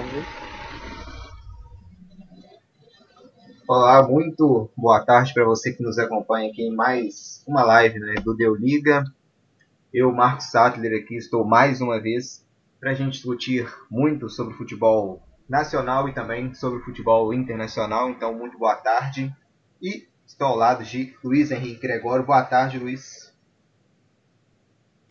Paulo. Olá, muito boa tarde para você que nos acompanha aqui em mais uma live né, do Deu Liga. Eu, Marcos Sattler, aqui estou mais uma vez para a gente discutir muito sobre futebol nacional e também sobre futebol internacional. Então, muito boa tarde. E estou ao lado de Luiz Henrique Gregório. Boa tarde, Luiz.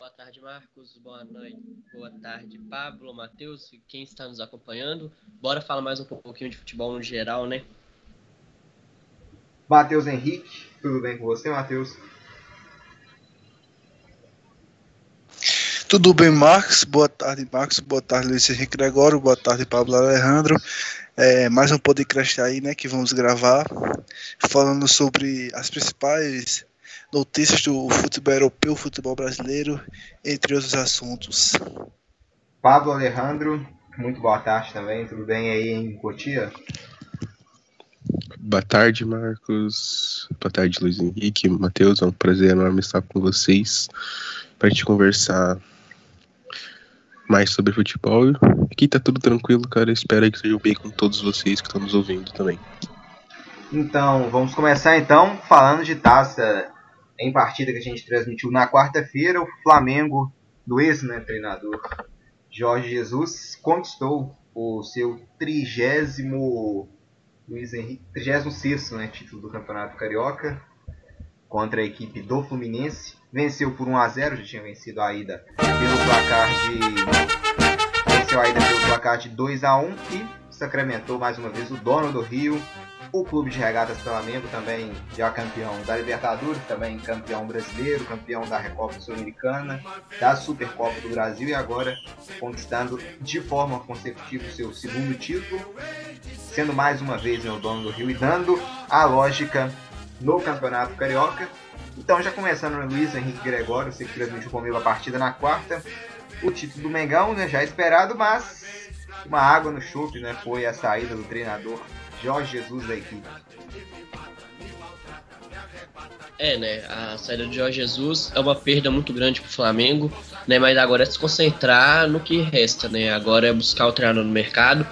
Boa tarde, Marcos. Boa noite. Boa tarde, Pablo, Matheus, quem está nos acompanhando. Bora falar mais um pouquinho de futebol no geral, né? Matheus Henrique, tudo bem com você, Matheus? Tudo bem, Marcos? Boa tarde, Marcos. Boa tarde, Luiz Henrique Gregório. Boa tarde, Pablo Alejandro. É, mais um podcast aí, né, que vamos gravar, falando sobre as principais notícias do futebol europeu, futebol brasileiro, entre outros assuntos. Pablo Alejandro, muito boa tarde também, tudo bem aí em Cotia? Boa tarde, Marcos. Boa tarde, Luiz Henrique, Matheus. É um prazer enorme estar com vocês para a gente conversar mais sobre futebol. Aqui tá tudo tranquilo, cara. Espero que seja bem com todos vocês que estão nos ouvindo também. Então, vamos começar então falando de taça em partida que a gente transmitiu na quarta-feira, o Flamengo, do ex-treinador Jorge Jesus, conquistou o seu trigésimo Luiz Henrique, 36 né, título do Campeonato Carioca contra a equipe do Fluminense. Venceu por 1 a 0, já tinha vencido a ida pelo placar de venceu a ida pelo placar de 2 a 1 e sacramentou mais uma vez o dono do Rio, o Clube de Regatas Flamengo também já campeão da Libertadores, também campeão brasileiro, campeão da Recopa Sul-Americana, da Supercopa do Brasil e agora conquistando de forma consecutiva o seu segundo título, sendo mais uma vez o dono do Rio e dando a lógica no Campeonato Carioca. Então já começando no né, Luiz Henrique Gregório, você que transmitiu comigo a partida na quarta, o título do Mengão, né, já esperado, mas uma água no chope, né, foi a saída do treinador Jorge Jesus da equipe. É, né? A saída de Jorge Jesus é uma perda muito grande para o Flamengo, né? Mas agora é se concentrar no que resta, né? Agora é buscar o treinador no mercado.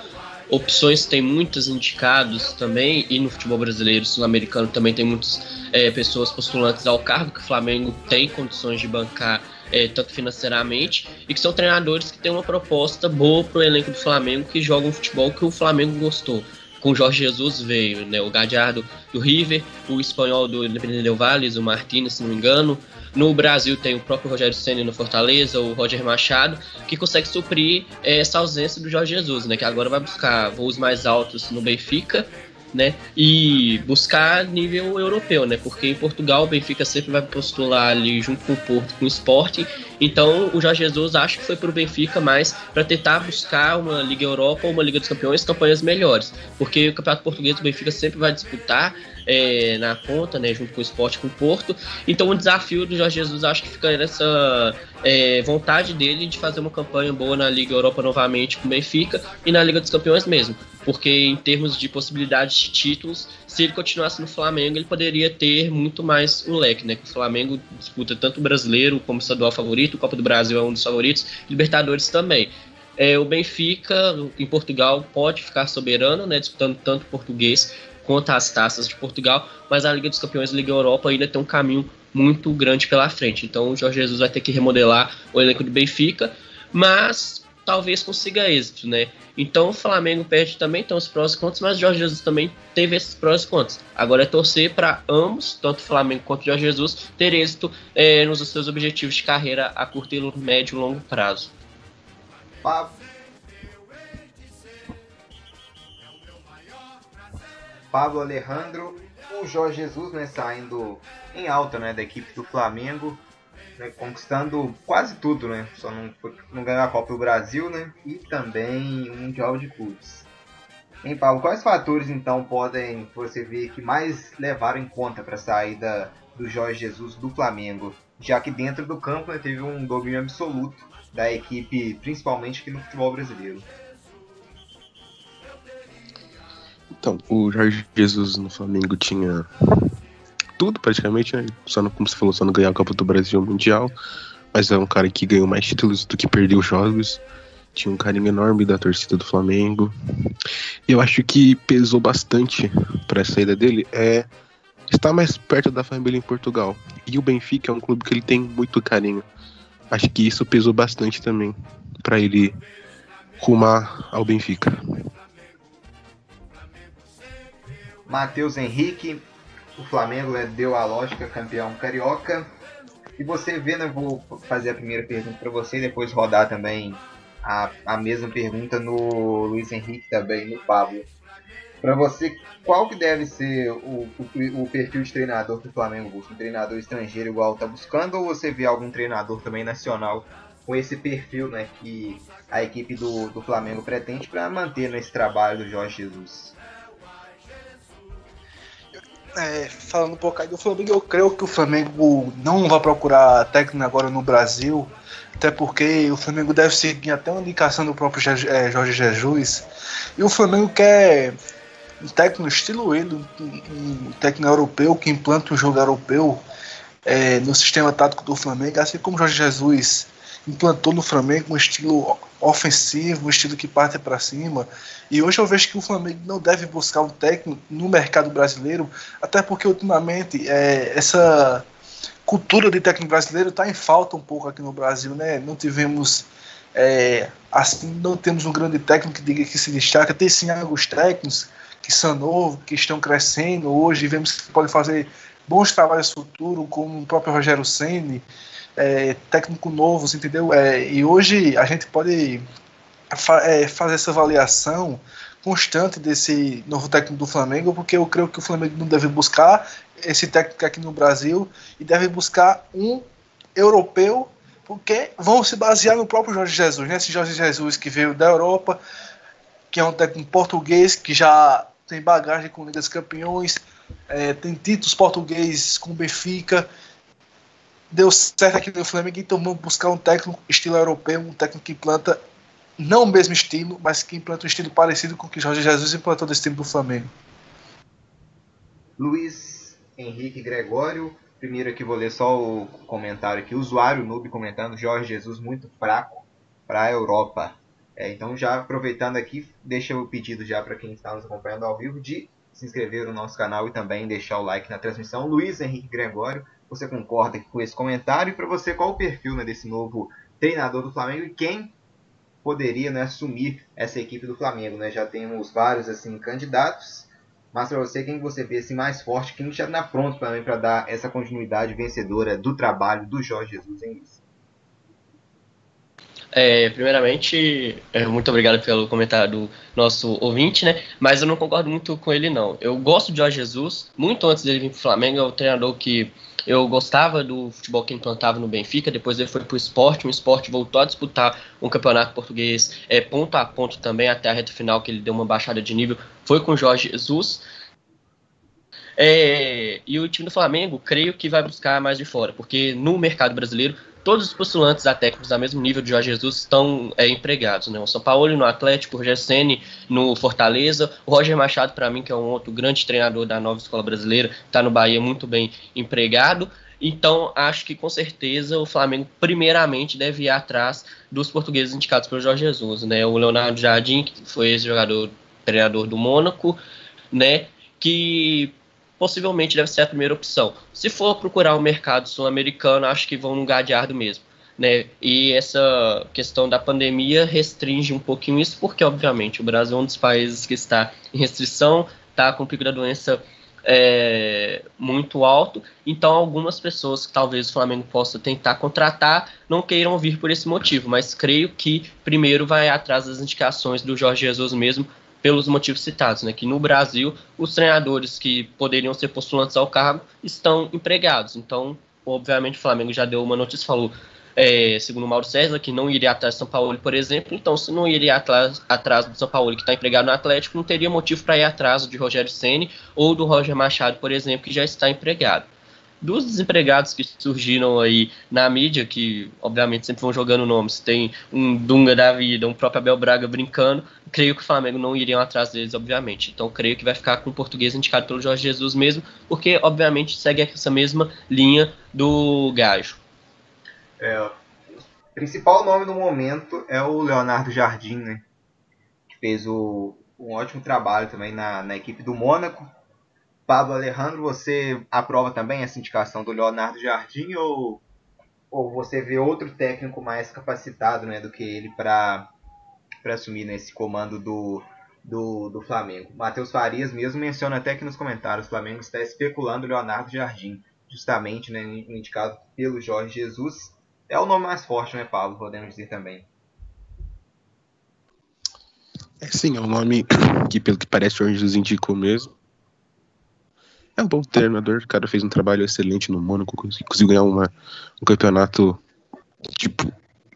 Opções tem muitos indicados também, e no futebol brasileiro, sul-americano também tem muitas é, pessoas postulantes ao cargo que o Flamengo tem condições de bancar é, tanto financeiramente, e que são treinadores que têm uma proposta boa para o elenco do Flamengo, que jogam um futebol que o Flamengo gostou com Jorge Jesus veio, né, o Gadiardo do River, o espanhol do Independente Del Valle, o Martínez, se não me engano. No Brasil tem o próprio Rogério Senna no Fortaleza, o Roger Machado, que consegue suprir é, essa ausência do Jorge Jesus, né, que agora vai buscar voos mais altos no Benfica né? E buscar nível europeu, né? Porque em Portugal o Benfica sempre vai postular ali junto com o Porto, com o Sport. Então o Jorge Jesus acho que foi para o Benfica mais para tentar buscar uma Liga Europa ou uma Liga dos Campeões, campanhas melhores. Porque o Campeonato Português o Benfica sempre vai disputar é, na conta, né, junto com o esporte com o Porto. Então o desafio do Jorge Jesus acho que fica nessa é, vontade dele de fazer uma campanha boa na Liga Europa novamente com o Benfica e na Liga dos Campeões mesmo. Porque em termos de possibilidades de títulos, se ele continuasse no Flamengo, ele poderia ter muito mais o leque, né? o Flamengo disputa tanto o brasileiro como o estadual favorito, o Copa do Brasil é um dos favoritos, Libertadores também. É, o Benfica, em Portugal, pode ficar soberano, né, disputando tanto português quanto as taças de Portugal, mas a Liga dos Campeões a Liga Europa ainda tem um caminho muito grande pela frente. Então o Jorge Jesus vai ter que remodelar o elenco do Benfica, mas talvez consiga êxito, né? Então o Flamengo perde também, então os prós e mas o Jorge Jesus também teve esses prós e. Agora é torcer para ambos, tanto o Flamengo quanto o Jorge Jesus, ter êxito é, nos seus objetivos de carreira a curto, médio e longo prazo. Pablo Alejandro, o Jorge Jesus né, saindo em alta né, da equipe do Flamengo, né, conquistando quase tudo, né? Só não, não ganhou a Copa do Brasil né, e também o Mundial de Clubes. Hein, Paulo, quais fatores então podem você ver que mais levaram em conta para a saída do Jorge Jesus do Flamengo? Já que dentro do campo né, teve um domínio absoluto da equipe, principalmente aqui no futebol brasileiro. Então, o Jorge Jesus no Flamengo tinha tudo praticamente, né? Só não, como você falou, só não ganhar a Copa do Brasil Mundial. Mas é um cara que ganhou mais títulos do que perdeu jogos. tinha um carinho enorme da torcida do Flamengo. Eu acho que pesou bastante para a saída dele é estar mais perto da família em Portugal. E o Benfica é um clube que ele tem muito carinho. Acho que isso pesou bastante também para ele rumar ao Benfica. Matheus Henrique, o Flamengo né, deu a lógica campeão carioca. E você vê, né, vou fazer a primeira pergunta para você e depois rodar também a, a mesma pergunta no Luiz Henrique também, no Pablo. Para você, qual que deve ser o, o, o, perfil de treinador que o Flamengo busca? Um treinador estrangeiro igual está buscando ou você vê algum treinador também nacional com esse perfil né, que a equipe do, do Flamengo pretende para manter nesse trabalho do Jorge Jesus? É, falando um pouco aí do Flamengo, eu creio que o Flamengo não vai procurar técnico agora no Brasil, até porque o Flamengo deve seguir até uma indicação do próprio é, Jorge Jesus. E o Flamengo quer um técnico estilo ele, um, técnico europeu que implanta um jogo europeu é, no sistema tático do Flamengo, assim como Jorge Jesus implantou no Flamengo um estilo ofensivo, um estilo que parte para cima. E hoje eu vejo que o Flamengo não deve buscar um técnico no mercado brasileiro, até porque ultimamente é, essa cultura de técnico brasileiro está em falta um pouco aqui no Brasil, né? Não tivemos é, assim, não temos um grande técnico que diga que se destaca. Tem sim alguns técnicos que são novos, que estão crescendo hoje, vemos que podem fazer bons trabalhos futuro, como o próprio Rogério Ceni é, técnico novos, entendeu? É, e hoje a gente pode fa é, fazer essa avaliação constante desse novo técnico do Flamengo, porque eu creio que o Flamengo não deve buscar esse técnico aqui no Brasil e deve buscar um europeu, porque vão se basear no próprio Jorge Jesus, né? Esse Jorge Jesus que veio da Europa, que é um técnico português que já tem bagagem com Ligas Campeões, é, tem títulos portugueses com Benfica, deu certo aqui no Flamengo, então vamos buscar um técnico estilo europeu, um técnico que implanta não o mesmo estilo, mas que implanta um estilo parecido com o que Jorge Jesus implantou desse time do Flamengo. Luiz Henrique Gregório, primeiro aqui vou ler só o comentário aqui, usuário noob comentando, Jorge Jesus muito fraco para a Europa. É, então já aproveitando aqui, deixa o pedido já para quem está nos acompanhando ao vivo de se inscrever no nosso canal e também deixar o like na transmissão. Luiz Henrique Gregório, você concorda com esse comentário? E para você, qual o perfil né, desse novo treinador do Flamengo e quem poderia né, assumir essa equipe do Flamengo? Né? Já temos vários assim candidatos, mas para você, quem você vê assim, mais forte, quem já está pronto também para dar essa continuidade vencedora do trabalho do Jorge Jesus em isso? É, primeiramente, é, muito obrigado pelo comentário do nosso ouvinte, né? Mas eu não concordo muito com ele, não. Eu gosto de Jorge Jesus, muito antes dele vir para o Flamengo, é o treinador que eu gostava do futebol que implantava no Benfica, depois ele foi para o esporte, o esporte voltou a disputar um campeonato português é, ponto a ponto também, até a reta final que ele deu uma baixada de nível, foi com Jorge Jesus. É, e o time do Flamengo, creio que vai buscar mais de fora, porque no mercado brasileiro todos os postulantes a técnicos a mesmo nível de Jorge Jesus estão é, empregados. Né? O São Paulo no Atlético, o Roger Senni no Fortaleza, o Roger Machado, para mim, que é um outro grande treinador da nova escola brasileira, está no Bahia muito bem empregado. Então, acho que com certeza o Flamengo, primeiramente, deve ir atrás dos portugueses indicados pelo Jorge Jesus. Né? O Leonardo Jardim, que foi esse jogador treinador do Mônaco, né? que possivelmente deve ser a primeira opção. Se for procurar o um mercado sul-americano, acho que vão no Gadiardo mesmo. Né? E essa questão da pandemia restringe um pouquinho isso, porque, obviamente, o Brasil é um dos países que está em restrição, está com o pico da doença é, muito alto, então algumas pessoas que talvez o Flamengo possa tentar contratar não queiram vir por esse motivo, mas creio que primeiro vai atrás das indicações do Jorge Jesus mesmo pelos motivos citados, né, que no Brasil os treinadores que poderiam ser postulantes ao cargo estão empregados. Então, obviamente, o Flamengo já deu uma notícia, falou, é, segundo o Mauro César, que não iria atrás do São Paulo, por exemplo. Então, se não iria atrás, atrás do São Paulo, que está empregado no Atlético, não teria motivo para ir atrás de Rogério Ceni ou do Roger Machado, por exemplo, que já está empregado dos desempregados que surgiram aí na mídia, que obviamente sempre vão jogando nomes, tem um Dunga da vida, um próprio Abel Braga brincando, creio que o Flamengo não iriam atrás deles, obviamente. Então creio que vai ficar com o português indicado pelo Jorge Jesus mesmo, porque obviamente segue essa mesma linha do Gajo. É, principal nome no momento é o Leonardo Jardim, né? Que fez o, um ótimo trabalho também na, na equipe do Mônaco. Pablo Alejandro, você aprova também essa indicação do Leonardo Jardim ou, ou você vê outro técnico mais capacitado né, do que ele para assumir nesse comando do, do, do Flamengo? Matheus Farias mesmo menciona até aqui nos comentários: o Flamengo está especulando o Leonardo Jardim, justamente né, indicado pelo Jorge Jesus. É o nome mais forte, né, Pablo? Podemos dizer também. É sim, é um nome que, pelo que parece, o Jorge Jesus indicou mesmo. É um bom treinador, o cara fez um trabalho excelente no Mônaco, conseguiu ganhar uma, um campeonato tipo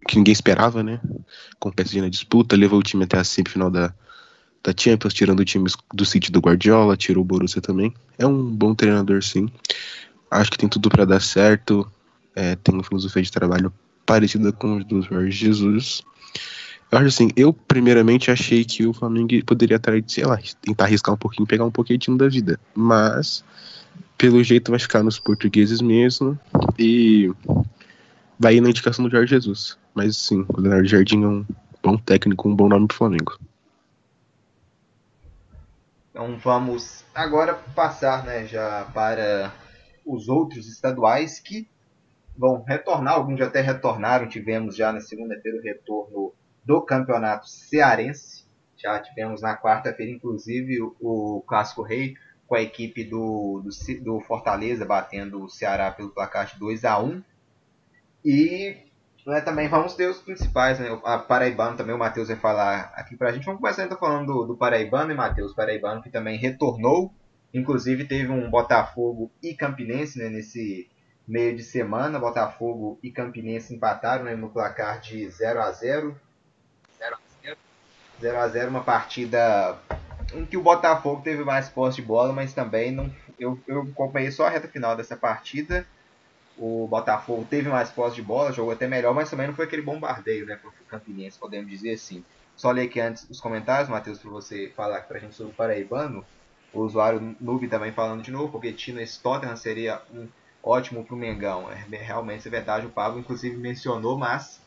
que ninguém esperava, né? Com o PSG na disputa, levou o time até a semifinal da, da Champions, tirando o time do City do Guardiola, tirou o Borussia também. É um bom treinador, sim. Acho que tem tudo para dar certo. É, tem uma filosofia de trabalho parecida com os do Jorge Jesus. Eu acho assim, eu primeiramente achei que o Flamengo poderia atrás, sei lá, tentar arriscar um pouquinho, pegar um pouquinho da vida. Mas, pelo jeito, vai ficar nos portugueses mesmo. E vai ir na indicação do Jorge Jesus. Mas sim, o Leonardo Jardim é um bom técnico, um bom nome pro Flamengo. Então vamos agora passar né, já para os outros estaduais que vão retornar, alguns já até retornaram, tivemos já na segunda-feira o retorno do Campeonato Cearense. Já tivemos na quarta-feira, inclusive, o, Clássico Rei com a equipe do, do, do, Fortaleza batendo o Ceará pelo placar de 2 a 1 E né, também vamos ter os principais, né? A Paraibano também, o Matheus vai falar aqui pra gente. Vamos começar então falando do, do Paraibano e Matheus. Paraibano que também retornou. Inclusive teve um Botafogo e Campinense né, nesse meio de semana. Botafogo e Campinense empataram né, no placar de 0 a 0 0 a 0 uma partida em que o Botafogo teve mais posse de bola, mas também não. Eu, eu acompanhei só a reta final dessa partida. O Botafogo teve mais posse de bola, jogou até melhor, mas também não foi aquele bombardeio, né, para o Campinense, podemos dizer assim. Só ler aqui antes os comentários, Matheus, para você falar para a gente sobre o Paraibano. O usuário Noob também falando de novo, porque Tina Tottenham seria um ótimo para o Mengão. É, realmente é verdade, o Pablo inclusive mencionou, mas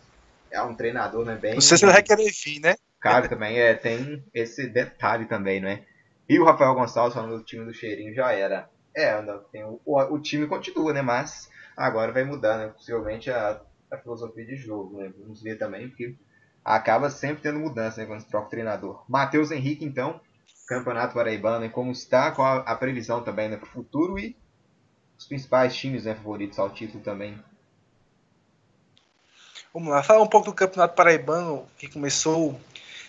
é um treinador, né, bem... Não sei se ele vai querer vir, né? Cara, também é, tem esse detalhe também, né? E o Rafael Gonçalves falando do time do Cheirinho já era. É, tem o, o, time continua, né? Mas agora vai mudar, né? Possivelmente a, a filosofia de jogo, né? Vamos ver também, porque acaba sempre tendo mudança, né? Quando se troca o treinador. Matheus Henrique, então, Campeonato Paraibano, e como está, qual a previsão também né, para o futuro e os principais times né, favoritos ao título também. Vamos lá, falar um pouco do Campeonato Paraibano, que começou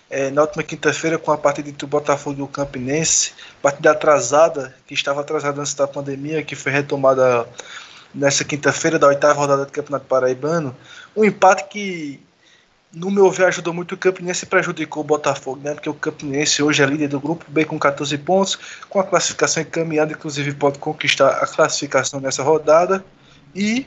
é, na última quinta-feira com a partida entre o Botafogo e o Campinense, partida atrasada, que estava atrasada antes da pandemia, que foi retomada nessa quinta-feira da oitava rodada do Campeonato Paraibano. Um empate que, no meu ver, ajudou muito o Campinense e prejudicou o Botafogo, né? porque o Campinense hoje é líder do grupo B com 14 pontos, com a classificação encaminhada, inclusive pode conquistar a classificação nessa rodada. E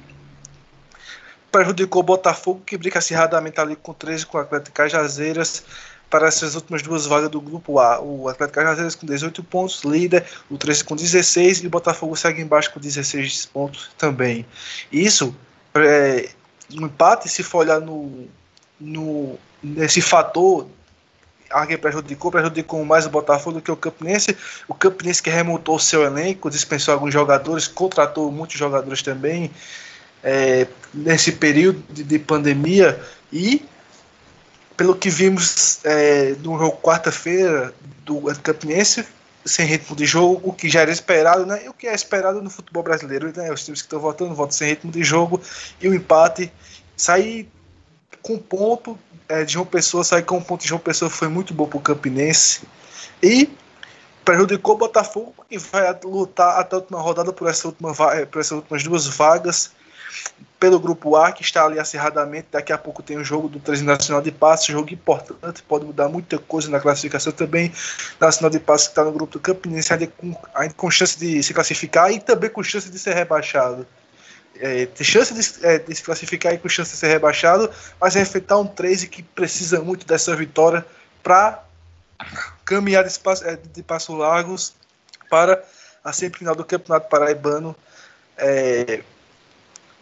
prejudicou o Botafogo, que briga acirradamente ali com 13 com o Atlético Cajazeiras para essas últimas duas vagas do grupo A. O Atlético Cajazeiras com 18 pontos, líder, o 13 com 16 e o Botafogo segue embaixo com 16 pontos também. Isso, é, um empate, se for olhar no, no, nesse fator, alguém prejudicou, prejudicou mais o Botafogo do que o Campinense. O Campinense que remontou o seu elenco, dispensou alguns jogadores, contratou muitos jogadores também é, nesse período de, de pandemia e pelo que vimos é, no jogo quarta-feira do Campinense, sem ritmo de jogo, o que já era esperado, né? E o que é esperado no futebol brasileiro, né? Os times que estão voltando, voltam sem ritmo de jogo e o empate. Sair com ponto é, de João Pessoa, sair com ponto de João Pessoa foi muito bom para o Campinense. E prejudicou o Botafogo, que vai lutar até a última rodada por, essa última, é, por essas últimas duas vagas pelo grupo A, que está ali acirradamente. Daqui a pouco tem o jogo do 13 Nacional de Passos, jogo importante, pode mudar muita coisa na classificação também. Nacional de Passos que está no grupo do Campinense, ainda com, ainda com chance de se classificar e também com chance de ser rebaixado. É, tem chance de, é, de, se classificar e com chance de ser rebaixado, mas é enfrentar um 13 que precisa muito dessa vitória para caminhar de, é, de Passo Largos para a semifinal do Campeonato Paraibano. É,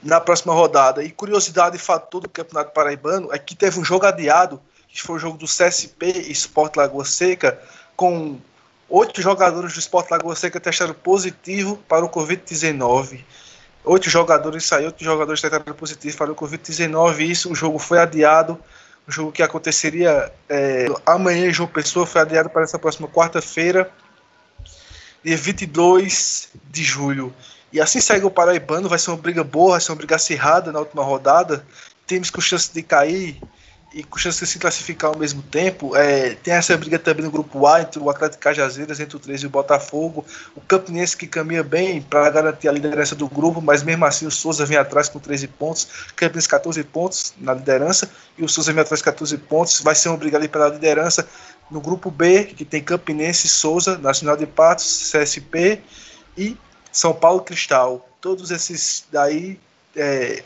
na próxima rodada. E curiosidade e fator do Campeonato Paraibano é que teve um jogo adiado, que foi o jogo do CSP e Sport Lagoa Seca, com oito jogadores do Sport Lagoa Seca testaram positivo para o Covid-19. Oito jogadores saíram, oito jogadores testaram positivo para o Covid-19. Isso, o jogo foi adiado. O jogo que aconteceria é, amanhã em João Pessoa foi adiado para essa próxima quarta-feira, dia 22 de julho. E assim segue o Paraibano, vai ser uma briga boa, vai ser uma briga acirrada na última rodada. Temos com chance de cair e com chance de se classificar ao mesmo tempo. É, tem essa briga também no grupo A entre o Atlético Cajazeiras, entre o 13 e o Botafogo. O Campinense que caminha bem para garantir a liderança do grupo, mas mesmo assim o Souza vem atrás com 13 pontos. Campinense 14 pontos na liderança e o Souza vem atrás com 14 pontos. Vai ser uma briga ali pela liderança. No grupo B, que tem Campinense, Souza, Nacional de Patos, CSP e São Paulo Cristal. Todos esses daí é,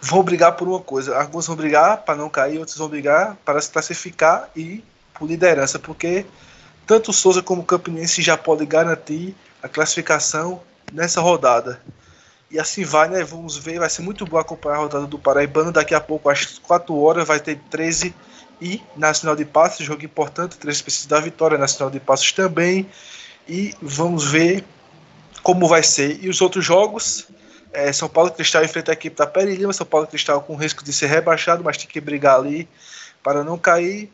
vão brigar por uma coisa. Alguns vão brigar para não cair, outros vão brigar para se classificar e por liderança, porque tanto o Souza como o Campinense já podem garantir a classificação nessa rodada. E assim vai, né? Vamos ver, vai ser muito bom acompanhar a rodada do Paraibano. Daqui a pouco, às 4 horas, vai ter 13 e Nacional de Passos, jogo importante. 13 precisa da vitória, Nacional de Passos também. E vamos ver como vai ser. E os outros jogos, é, São Paulo Cristal enfrenta a equipe da Peri Lima, São Paulo Cristal com risco de ser rebaixado, mas tem que brigar ali para não cair.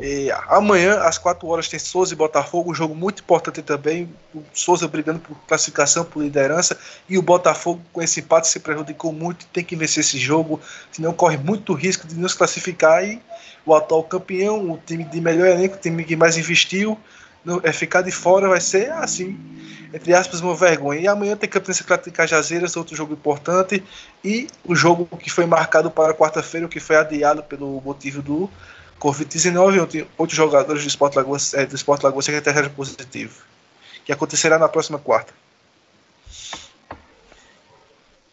E amanhã, às 4 horas, tem Souza e Botafogo, um jogo muito importante também. O Souza brigando por classificação, por liderança, e o Botafogo, com esse empate, se prejudicou muito. Tem que vencer esse jogo, senão corre muito risco de não se classificar. E o atual campeão, o time de melhor elenco, o time que mais investiu, é ficar de fora vai ser assim entre aspas, uma vergonha. E amanhã tem Atlético de Cajazeiras, outro jogo importante, e o jogo que foi marcado para quarta-feira, que foi adiado pelo motivo do Covid-19, onde outros jogadores do Sport Lagoa, é, do Sport Lagoa testaram positivo, que acontecerá na próxima quarta.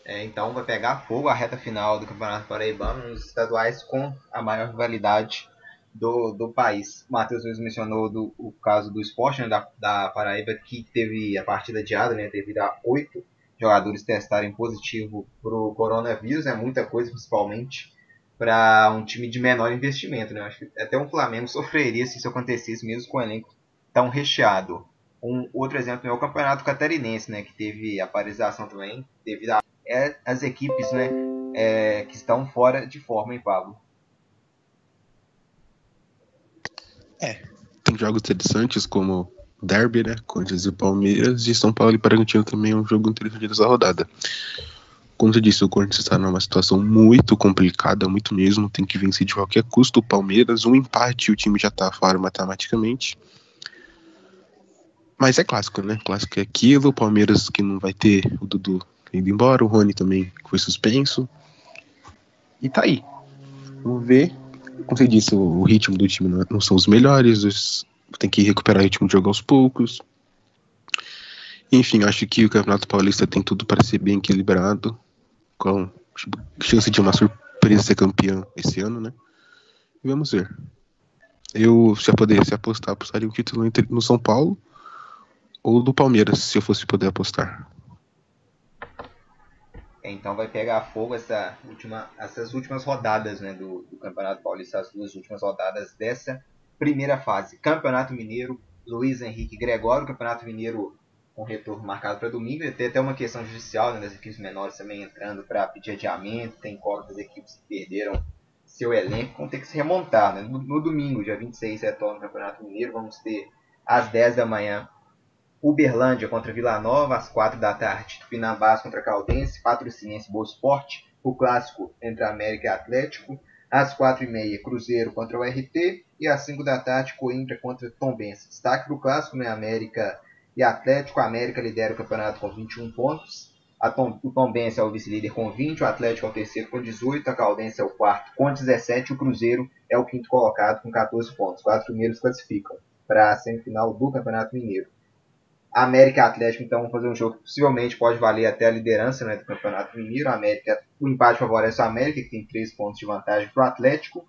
É, então vai pegar fogo a reta final do Campeonato Paraibano nos estaduais com a maior rivalidade do, do país. O Matheus mesmo mencionou do, o caso do esporte né, da, da Paraíba, que teve a partida adiada né, devido a oito jogadores testarem positivo para o coronavírus. É muita coisa, principalmente para um time de menor investimento. Né? Acho que até um Flamengo sofreria se isso acontecesse, mesmo com o elenco tão recheado. Um outro exemplo é o Campeonato Catarinense, né, que teve a paralisação também devido às é, equipes né, é, que estão fora de forma, em Pablo? É. Tem jogos interessantes como Derby, né? Corinthians e Palmeiras. E São Paulo e Bragantino também é um jogo interessante dessa rodada. Como você disse, o Corinthians está numa situação muito complicada, muito mesmo. Tem que vencer de qualquer custo o Palmeiras. Um empate o time já está fora matematicamente. Mas é clássico, né? Clássico é aquilo. O Palmeiras que não vai ter o Dudu indo embora. O Rony também foi suspenso. E tá aí. Vamos ver como você disse, o, ritmo do time não, são os melhores, tem que recuperar o ritmo de jogo aos poucos. Enfim, acho que o Campeonato Paulista tem tudo para ser bem equilibrado, com chance de uma surpresa ser campeão esse ano, né? Vamos ver. Eu, se eu pudesse apostar, apostaria o título no São Paulo ou do Palmeiras, se eu fosse poder apostar. Então vai pegar fogo essa última, essas últimas rodadas né, do, do Campeonato Paulista, as duas últimas rodadas dessa primeira fase. Campeonato Mineiro, Luiz Henrique Gregório, Campeonato Mineiro com retorno marcado para domingo. E tem até uma questão judicial né, das equipes menores também entrando para pedir adiamento. Tem coro das equipes que perderam seu elenco, vão ter que se remontar. Né? No, no domingo, dia 26, retorna o Campeonato Mineiro. Vamos ter às 10 da manhã Uberlândia contra Vila Nova, às 4 da tarde. Tupinambás contra Caldense, Patrocinense Boa Esporte. O clássico entre América e Atlético. Às 4h30, Cruzeiro contra o RT. E às 5 da tarde, Coimbra contra Tombense. Destaque para o clássico, né? América e Atlético. A América lidera o campeonato com 21 pontos. Tom, o Tombense é o vice-líder com 20, o Atlético é o terceiro com 18, a Caldense é o quarto com 17, o Cruzeiro é o quinto colocado com 14 pontos. Os quatro primeiros classificam para a semifinal do Campeonato Mineiro. América Atlético, então, vão fazer um jogo que possivelmente pode valer até a liderança né, do Campeonato Mineiro. A América, o empate favorece o América, que tem 3 pontos de vantagem para o Atlético.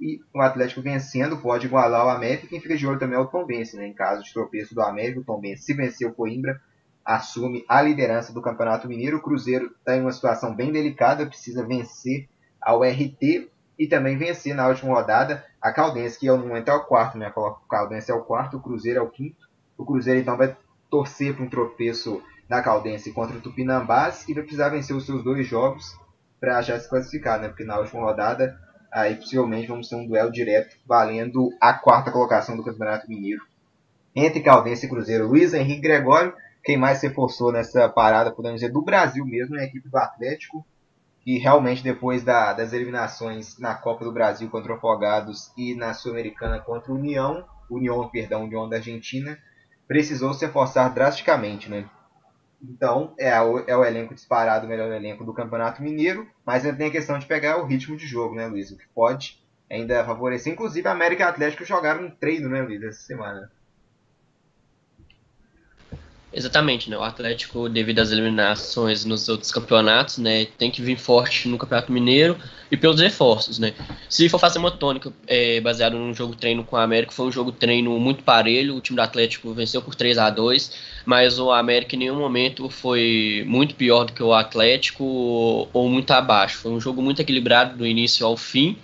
E o Atlético vencendo pode igualar o América. Quem fica de olho também é o Tombense, né? Em caso de tropeço do América, o Tombense, se vencer o Coimbra, assume a liderança do Campeonato Mineiro. O Cruzeiro está em uma situação bem delicada, precisa vencer ao RT e também vencer na última rodada a Caldense, que no momento é o quarto, né? O Caldense é o quarto, o Cruzeiro é o quinto. O Cruzeiro então vai torcer para um tropeço da Caldense contra o Tupinambás e vai precisar vencer os seus dois jogos para já se classificar, né? Porque na última rodada aí possivelmente vamos ter um duelo direto valendo a quarta colocação do Campeonato Mineiro entre Caldense e Cruzeiro. Luiz Henrique Gregório, quem mais se reforçou nessa parada, podemos dizer, do Brasil mesmo, é a equipe do Atlético, que realmente depois da, das eliminações na Copa do Brasil contra o Afogados e na Sul-Americana contra o União, União, perdão, União da Argentina, precisou se reforçar drasticamente, né? Então, é o, é o elenco disparado, o melhor elenco do Campeonato Mineiro, mas ainda tem a questão de pegar o ritmo de jogo, né, Luiz? O que pode ainda favorecer. Inclusive, a América e Atlético jogaram um treino, né, Luiz, essa semana. Exatamente, né? O Atlético, devido às eliminações nos outros campeonatos, né, tem que vir forte no Campeonato Mineiro e pelos reforços, né? Se for fazer uma tônica é, baseado num jogo treino com o América, foi um jogo treino muito parelho. O time do Atlético venceu por 3 a 2 mas o América em nenhum momento foi muito pior do que o Atlético ou muito abaixo. Foi um jogo muito equilibrado do início ao fim,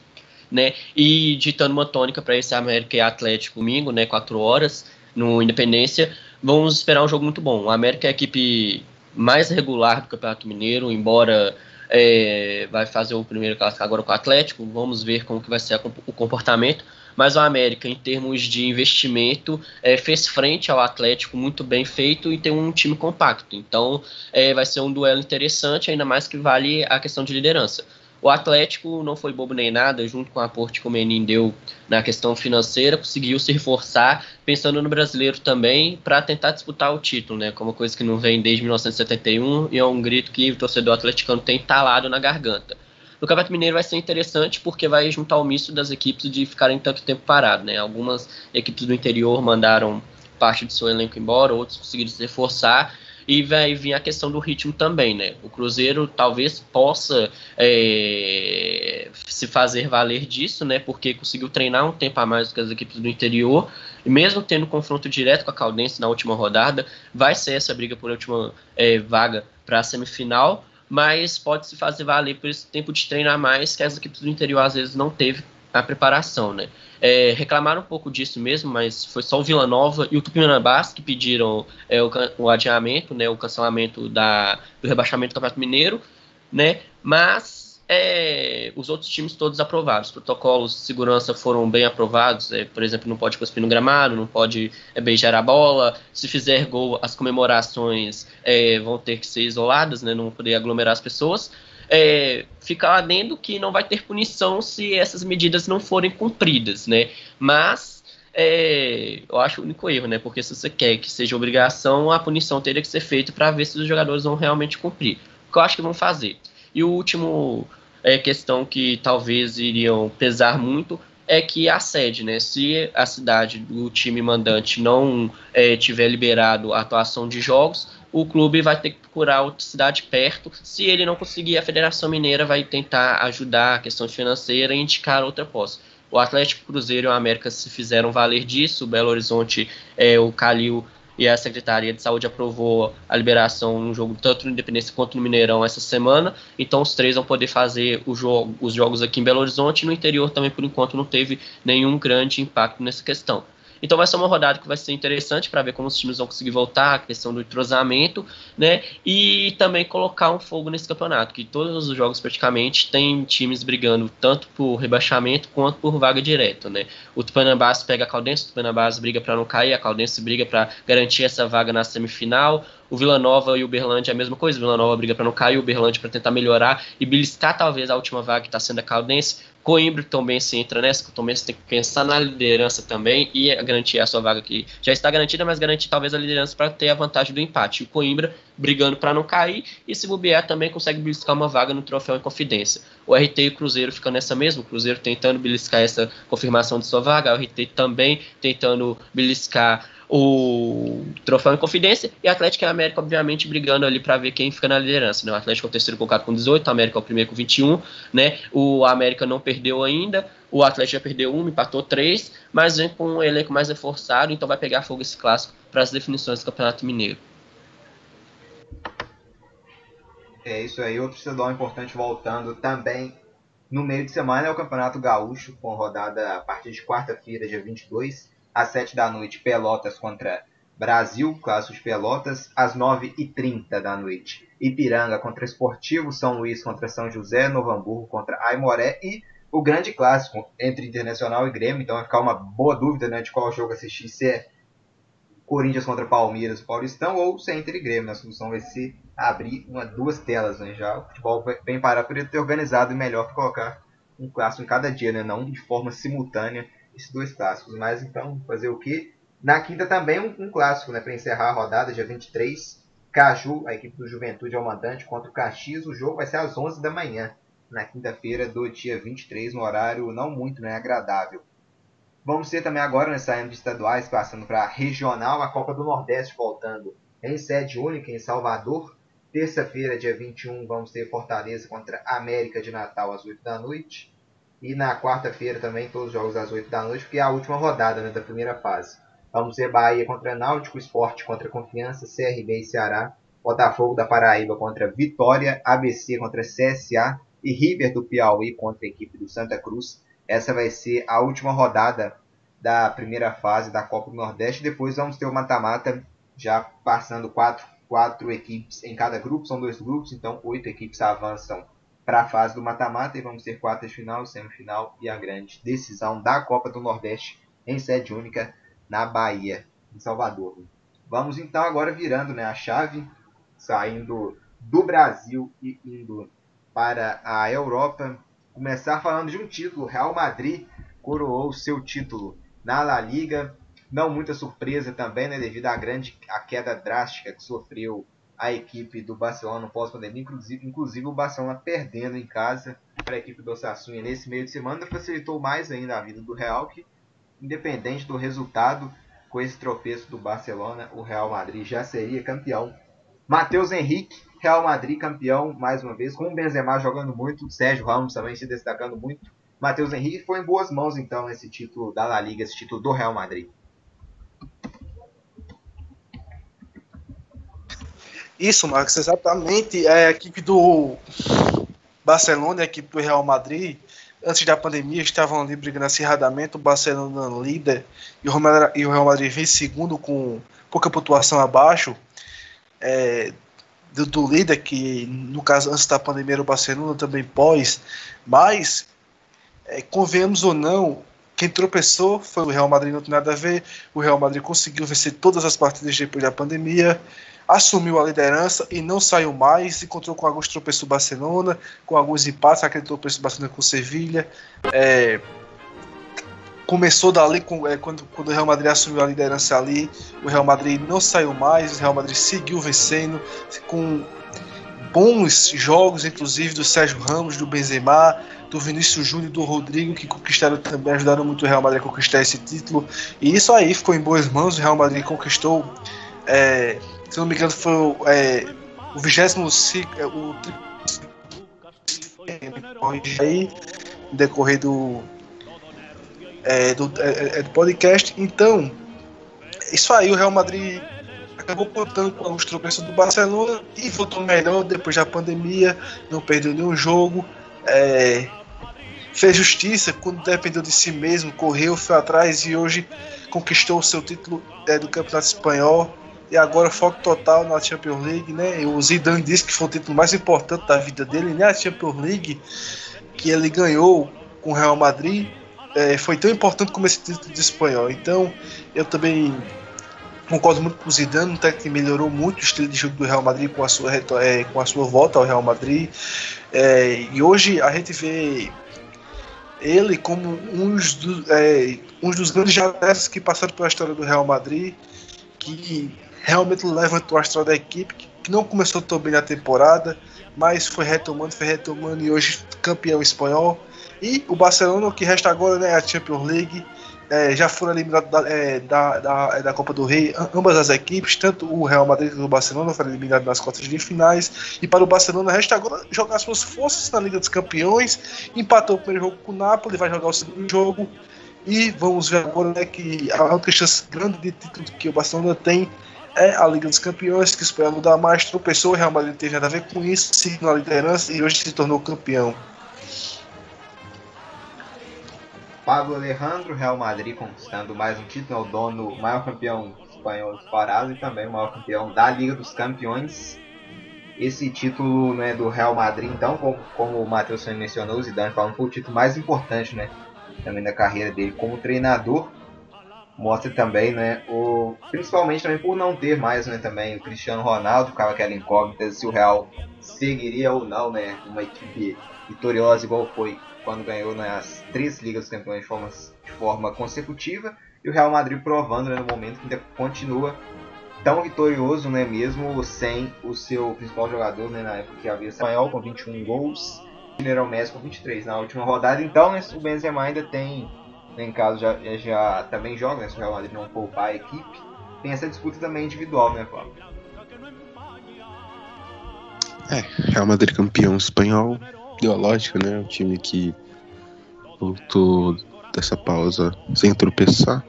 né? E ditando uma tônica para esse América e Atlético domingo, né? 4 horas no Independência vamos esperar um jogo muito bom. O América é a equipe mais regular do Campeonato Mineiro, embora é, vai fazer o primeiro clássico agora com o Atlético, vamos ver como que vai ser o comportamento. Mas o América, em termos de investimento, é, fez frente ao Atlético muito bem feito e tem um time compacto. Então é, vai ser um duelo interessante, ainda mais que vale a questão de liderança. O Atlético não foi bobo nem nada, junto com o aporte que o Menin deu na questão financeira, conseguiu se reforçar, pensando no brasileiro também, para tentar disputar o título, né? Como coisa que não vem desde 1971 e é um grito que o torcedor atleticano tem talado na garganta. No Campeonato Mineiro vai ser interessante porque vai juntar o misto das equipes de ficarem tanto tempo parado, né? Algumas equipes do interior mandaram parte do seu elenco embora, outros conseguiram se reforçar e vai vir a questão do ritmo também, né? O Cruzeiro talvez possa é, se fazer valer disso, né? Porque conseguiu treinar um tempo a mais do que as equipes do interior. E mesmo tendo confronto direto com a Caldense na última rodada, vai ser essa briga por última é, vaga para a semifinal. Mas pode se fazer valer por esse tempo de treinar mais que as equipes do interior às vezes não teve a preparação, né? É, reclamaram um pouco disso mesmo, mas foi só o Vila Nova e o Tupinambás que pediram é, o, o, adiamento, né, o cancelamento da, do rebaixamento do Campeonato Mineiro, né? Mas é, os outros times todos aprovaram. Os protocolos de segurança foram bem aprovados. É, por exemplo, não pode cuspir no gramado, não pode é, beijar a bola. Se fizer gol, as comemorações é, vão ter que ser isoladas, né, não poder aglomerar as pessoas é, fica adendo que não vai ter punição se essas medidas não forem cumpridas, né? Mas é, eu acho o único erro, né? Porque se você quer que seja obrigação, a punição teria que ser feita para ver se os jogadores vão realmente cumprir. O que eu acho que vão fazer. E o último é, questão que talvez iriam pesar muito é que a sede, né? Se a cidade do time mandante não é, tiver liberado a atuação de jogos, o clube vai ter que procurar outra cidade perto. Se ele não conseguir, a Federação Mineira vai tentar ajudar a questão financeira e indicar outra posse. O Atlético Cruzeiro e o América se fizeram valer disso. O Belo Horizonte, é, o Calil e a Secretaria de Saúde aprovou a liberação no jogo tanto no Independência quanto no Mineirão essa semana. Então os três vão poder fazer jogo, os jogos aqui em Belo Horizonte. No interior também, por enquanto, não teve nenhum grande impacto nessa questão. Então vai ser uma rodada que vai ser interessante para ver como os times vão conseguir voltar, a questão do entrosamento, né? E também colocar um fogo nesse campeonato, que todos os jogos praticamente tem times brigando tanto por rebaixamento quanto por vaga direta, né? O Tupanambás pega a Caldense, o Tupanambás briga para não cair, a Caldense briga para garantir essa vaga na semifinal. O Vila Nova e o Berlândia é a mesma coisa. O Vila Nova briga para não cair, o Berlândia para tentar melhorar e beliscar talvez a última vaga que está sendo a Caldense. Coimbra também se entra nessa, o Tom tem que pensar na liderança também e garantir a sua vaga que já está garantida, mas garantir talvez a liderança para ter a vantagem do empate. O Coimbra brigando para não cair e se bobear também consegue beliscar uma vaga no troféu em confidência. O RT e o Cruzeiro ficam nessa mesma, o Cruzeiro tentando beliscar essa confirmação de sua vaga, o RT também tentando beliscar o troféu em confidência e Atlético e América, obviamente, brigando ali para ver quem fica na liderança. Né? O Atlético é o terceiro colocado com 18, o América é o primeiro com 21, né? O América não perdeu ainda, o Atlético já perdeu um, empatou três, mas vem com um elenco mais reforçado, então vai pegar fogo esse clássico para as definições do Campeonato Mineiro. É isso aí, outro estadual importante voltando também no meio de semana é o Campeonato Gaúcho, com rodada a partir de quarta-feira, dia 22, às 7 da noite, Pelotas contra Brasil, Clássico de Pelotas, às 9h30 da noite. Ipiranga contra Esportivo, São Luís contra São José, Novo Hamburgo contra Aimoré e o grande clássico entre Internacional e Grêmio. Então vai ficar uma boa dúvida né, de qual jogo assistir, se é Corinthians contra Palmeiras, Paulistão ou se é Inter e Grêmio. A solução vai ser abrir uma, duas telas. Né? Já o futebol vem parar por ter organizado e melhor colocar um clássico em cada dia, né? não de forma simultânea esses dois clássicos. Mas então, fazer o quê? Na quinta também um, um clássico, né, para encerrar a rodada, dia 23. Caju, a equipe do Juventude ao mandante contra o Caxias. O jogo vai ser às 11 da manhã, na quinta-feira do dia 23, no horário não muito né, agradável. Vamos ter também agora, né, saindo de estaduais, passando para regional, a Copa do Nordeste voltando em sede única em Salvador. Terça-feira, dia 21, vamos ter Fortaleza contra América de Natal às 8 da noite. E na quarta-feira também todos os jogos às 8 da noite, porque é a última rodada né, da primeira fase. Vamos ver Bahia contra Náutico, Esporte contra Confiança, CRB e Ceará, Botafogo da Paraíba contra Vitória, ABC contra CSA e River do Piauí contra a equipe do Santa Cruz. Essa vai ser a última rodada da primeira fase da Copa do Nordeste. Depois vamos ter o mata-mata, já passando quatro, quatro equipes em cada grupo. São dois grupos, então oito equipes avançam para a fase do mata-mata e vamos ter quartas final, semifinal e a grande decisão da Copa do Nordeste em sede única na Bahia, em Salvador. Vamos então agora virando né, a chave, saindo do Brasil e indo para a Europa. Começar falando de um título. Real Madrid coroou seu título na La Liga. Não muita surpresa também, né, devido à grande à queda drástica que sofreu a equipe do Barcelona no pós-pandemia, inclusive, inclusive o Barcelona perdendo em casa para a equipe do Osasuna nesse meio de semana facilitou mais ainda a vida do Real, que independente do resultado, com esse tropeço do Barcelona, o Real Madrid já seria campeão. Matheus Henrique, Real Madrid campeão mais uma vez, com o Benzema jogando muito, Sérgio Ramos também se destacando muito. Matheus Henrique foi em boas mãos então esse título da La Liga, esse título do Real Madrid. Isso, Marcos, exatamente. É a equipe do Barcelona, a equipe do Real Madrid, antes da pandemia estavam ali brigando acirradamente, o Barcelona líder e o Real Madrid vem segundo com pouca pontuação abaixo. É, do, do, líder, que no caso antes da pandemia era o Barcelona, também pós, mas é, convenhamos ou não, quem tropeçou foi o Real Madrid, não tem nada a ver, o Real Madrid conseguiu vencer todas as partidas depois da pandemia, assumiu a liderança e não saiu mais, encontrou com alguns tropeços do Barcelona, com alguns empates, aquele tropeço do Barcelona com o Sevilha. É, começou dali é, quando, quando o Real Madrid assumiu a liderança ali, o Real Madrid não saiu mais, o Real Madrid seguiu vencendo com bons jogos, inclusive do Sérgio Ramos, do Benzema, do Vinícius Júnior e do Rodrigo, que conquistaram também, ajudaram muito o Real Madrid a conquistar esse título. E isso aí ficou em boas mãos, o Real Madrid conquistou é, se não me engano, foi é, o vigésimo é, o aí decorrer do, é, do, é, é, do podcast. Então, isso aí, o Real Madrid acabou contando com os tropeços do Barcelona e voltou melhor depois da pandemia, não perdeu nenhum jogo. É, fez justiça quando dependeu de si mesmo, correu, foi atrás e hoje conquistou o seu título é, do Campeonato Espanhol e agora foco total na Champions League, né? O Zidane disse que foi o título mais importante da vida dele, né? A Champions League que ele ganhou com o Real Madrid é, foi tão importante como esse título de espanhol. Então, eu também concordo muito com o Zidane, um que melhorou muito o estilo de jogo do Real Madrid com a sua, é, com a sua volta ao Real Madrid. É, e hoje a gente vê ele como um dos, é, um dos grandes jogadores que passaram pela história do Real Madrid, que realmente levantou a astral da equipe, que não começou tão bem na temporada, mas foi retomando, foi retomando e hoje campeão espanhol. E o Barcelona, o que resta agora né, é a Champions League. É, já foram eliminados da, é, da, da, da, Copa do Rei ambas as equipes, tanto o Real Madrid quanto o Barcelona foram eliminados nas quartas de finais. E para o Barcelona resta agora jogar suas forças na Liga dos Campeões. Empatou o primeiro jogo com o Napoli, vai jogar o segundo jogo. E vamos ver agora né, que a única chance grande de título que o Barcelona tem é a Liga dos Campeões, que espanhol dá mais, tropeçou, o Real Madrid teve nada a ver com isso, seguiu na liderança e hoje se tornou campeão. Pablo Alejandro, Real Madrid conquistando mais um título, é o dono, maior campeão espanhol disparado e também o maior campeão da Liga dos Campeões. Esse título né, do Real Madrid, então, como, como o Matheus mencionou, o Zidane falando, foi o título mais importante né, também da carreira dele como treinador. Mostra também, né, o, principalmente também por não ter mais né, também o Cristiano Ronaldo, ficava aquela incógnita se o Real seguiria ou não né, uma equipe vitoriosa igual foi quando ganhou né, as três Ligas dos Campeões de forma, de forma consecutiva. E o Real Madrid provando né, no momento que ainda continua tão vitorioso, né, mesmo sem o seu principal jogador, né, na época que havia espanhol com 21 gols, Lionel Messi com 23 na última rodada. Então, né, o Benzema ainda tem, em caso já, já também joga, né, se o Real Madrid não poupar a equipe, tem essa disputa também individual, né, Flávio? É, Real Madrid campeão espanhol, deu a lógica, né, o time que voltou dessa pausa sem tropeçar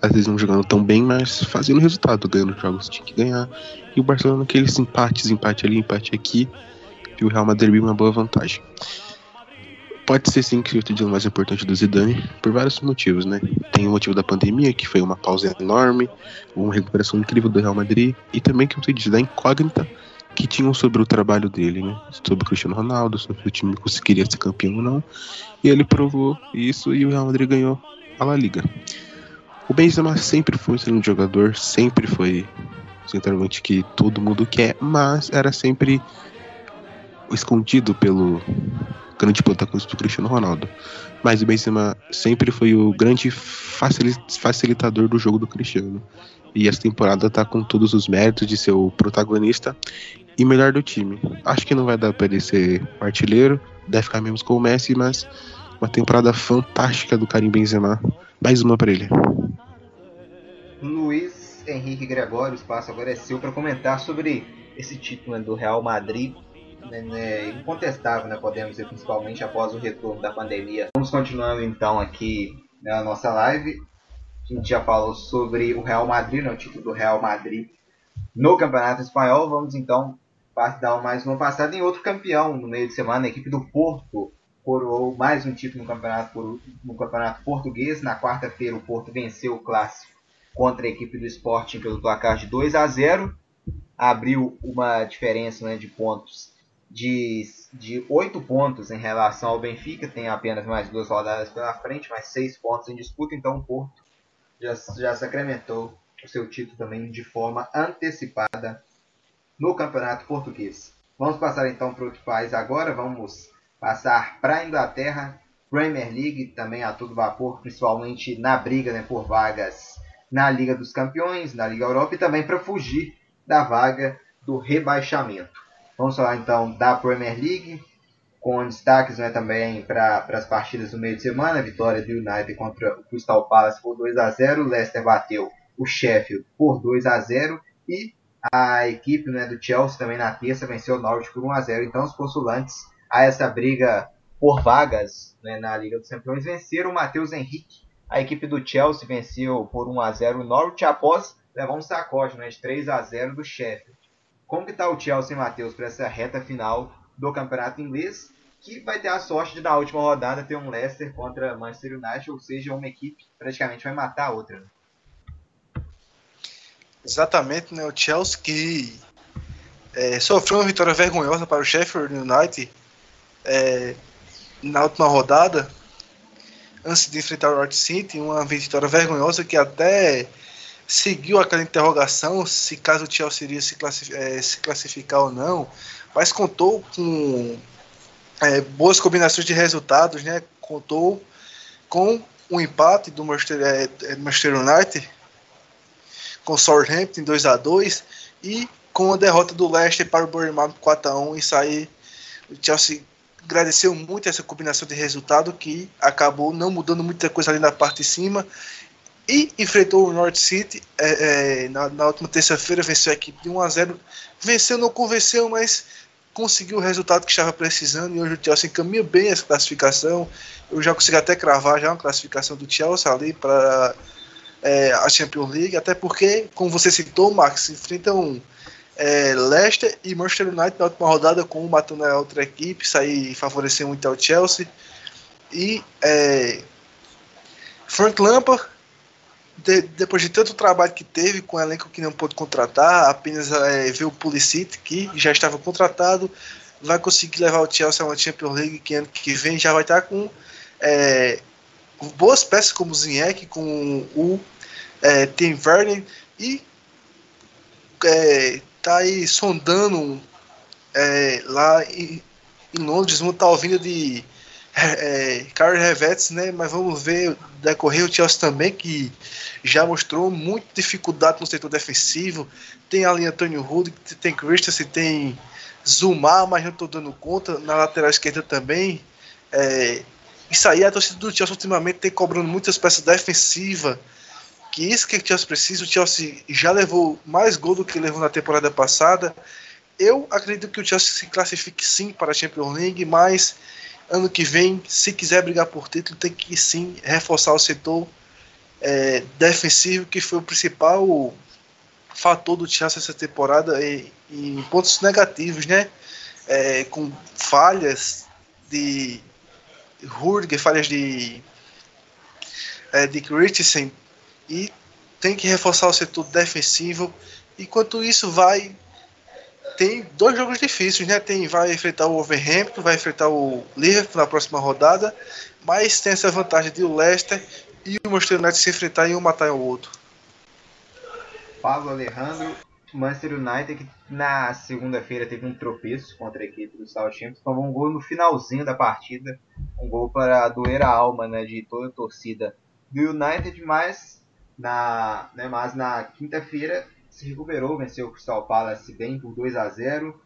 às vezes não jogando tão bem, mas fazendo resultado, ganhando jogos tinha que ganhar. E o Barcelona aqueles empates, empate ali, empate aqui, e o Real Madrid uma boa vantagem. Pode ser sim que o título mais importante do Zidane, por vários motivos, né? Tem o motivo da pandemia, que foi uma pausa enorme, uma recuperação incrível do Real Madrid, e também, como você diz, da incógnita que tinham sobre o trabalho dele, né? Sobre o Cristiano Ronaldo, sobre o time conseguiria ser campeão ou não. E ele provou isso e o Real Madrid ganhou a La Liga. O Benzema sempre foi um jogador, sempre foi centralmente que todo mundo quer, mas era sempre escondido pelo grande protagonista do Cristiano Ronaldo. Mas o Benzema sempre foi o grande facilitador do jogo do Cristiano. E essa temporada tá com todos os méritos de ser o protagonista e melhor do time. Acho que não vai dar para ele ser artilheiro, deve ficar mesmo com o Messi, mas uma temporada fantástica do Karim Benzema. Mais uma para ele. Luiz Henrique Gregório, o espaço agora é seu para comentar sobre esse título né, do Real Madrid. Né, né, incontestável, né, podemos dizer, principalmente após o retorno da pandemia. Vamos continuando então aqui na nossa live. A gente já falou sobre o Real Madrid, né, o título do Real Madrid no Campeonato Espanhol. Vamos então dar mais uma passada em outro campeão no meio de semana, a equipe do Porto coroou mais um título no campeonato, no campeonato português. Na quarta-feira, o Porto venceu o clássico contra a equipe do Sporting pelo placar de 2 a 0. Abriu uma diferença né, de pontos de, de 8 pontos em relação ao Benfica. Tem apenas mais duas rodadas pela frente, mais 6 pontos em disputa. Então o Porto já, já sacramentou o seu título também de forma antecipada no Campeonato Português. Vamos passar então para outro país agora. Vamos passar para a Inglaterra, Premier League também a todo vapor, principalmente na briga né, por vagas na Liga dos Campeões, na Liga Europa e também para fugir da vaga do rebaixamento. Vamos falar então da Premier League, com destaques né, também para as partidas do meio de semana. Vitória do United contra o Crystal Palace por 2 a 0 o Leicester bateu o Sheffield por 2 a 0 e a equipe né, do Chelsea também na terça venceu o Norwich por 1 a 0 Então os postulantes a essa briga por vagas né, na Liga dos Campeões venceram o Matheus Henrique a equipe do Chelsea venceu por 1 a 0 o Norwich após levar um sacode né, de 3 a 0 do Sheffield. Como que está o Chelsea, Matheus, para essa reta final do campeonato inglês? Que vai ter a sorte de, na última rodada, ter um Leicester contra Manchester United, ou seja, uma equipe praticamente vai matar a outra. Né? Exatamente, né? O Chelsea que é, sofreu uma vitória vergonhosa para o Sheffield United é, na última rodada, antes de enfrentar o North City, uma vitória vergonhosa que até seguiu aquela interrogação se caso o Chelsea iria se, classificar, se classificar ou não, mas contou com é, boas combinações de resultados, né? Contou com o um empate do Manchester, é, United com o Southampton 2 a 2 e com a derrota do Leicester para o Bournemouth 4 a 1 e sair o Chelsea agradeceu muito essa combinação de resultado que acabou não mudando muita coisa ali na parte de cima e enfrentou o North City é, é, na, na, última terça-feira, venceu a equipe de 1 a 0 venceu, não convenceu, mas conseguiu o resultado que estava precisando. E hoje o Chelsea encaminha bem essa classificação. Eu já consegui até cravar já uma classificação do Chelsea ali para é, a Champions League, até porque, como você citou, Max, enfrentam é, Leicester e Manchester United na última rodada, com um matando a outra equipe, isso aí favoreceu muito ao Chelsea. E é, Frank Lampard, de, depois de tanto trabalho que teve com o elenco que não pôde contratar, apenas é, viu o Pulisic, que já estava contratado, vai conseguir levar o Chelsea a uma Champions League que ano que vem já vai estar com é, boas peças como o Zinhek, com o é, Tim Werner e é, tá aí sondando é, lá em, em Londres, uma tal vinda de é, Carl Revetes, né? Mas vamos ver decorrer o Chelsea também, que já mostrou muita dificuldade no setor defensivo. Tem ali Antônio Rude, tem Christensen, tem Zumar, mas não estou dando conta. Na lateral esquerda também. É, isso aí a torcida do Chelsea ultimamente tem cobrando muitas peças defensivas. Que isso que o Chelsea precisa. O Chelsea já levou mais gol do que levou na temporada passada. Eu acredito que o Chelsea se classifique sim para a Champions League, mas ano que vem, se quiser brigar por título, tem que sim reforçar o setor é, defensivo, que foi o principal fator do Chelsea essa temporada em, em pontos negativos, né? É, com falhas de Hurger, falhas de, é, de Christensen e tem que reforçar o setor defensivo. Enquanto isso, vai. Tem dois jogos difíceis, né? Tem, vai enfrentar o Wolverhampton, vai enfrentar o Liverpool na próxima rodada, mas tem essa vantagem de o Leicester e o Manchester United se enfrentar e um matar o outro. Pablo Alejandro, Manchester United que na segunda-feira teve um tropeço contra a equipe do Southampton, tomou um gol no finalzinho da partida, um gol para doer a alma né, de toda a torcida do United, mas na, né, mas na quinta-feira se recuperou, venceu o Crystal Palace bem por 2 a 0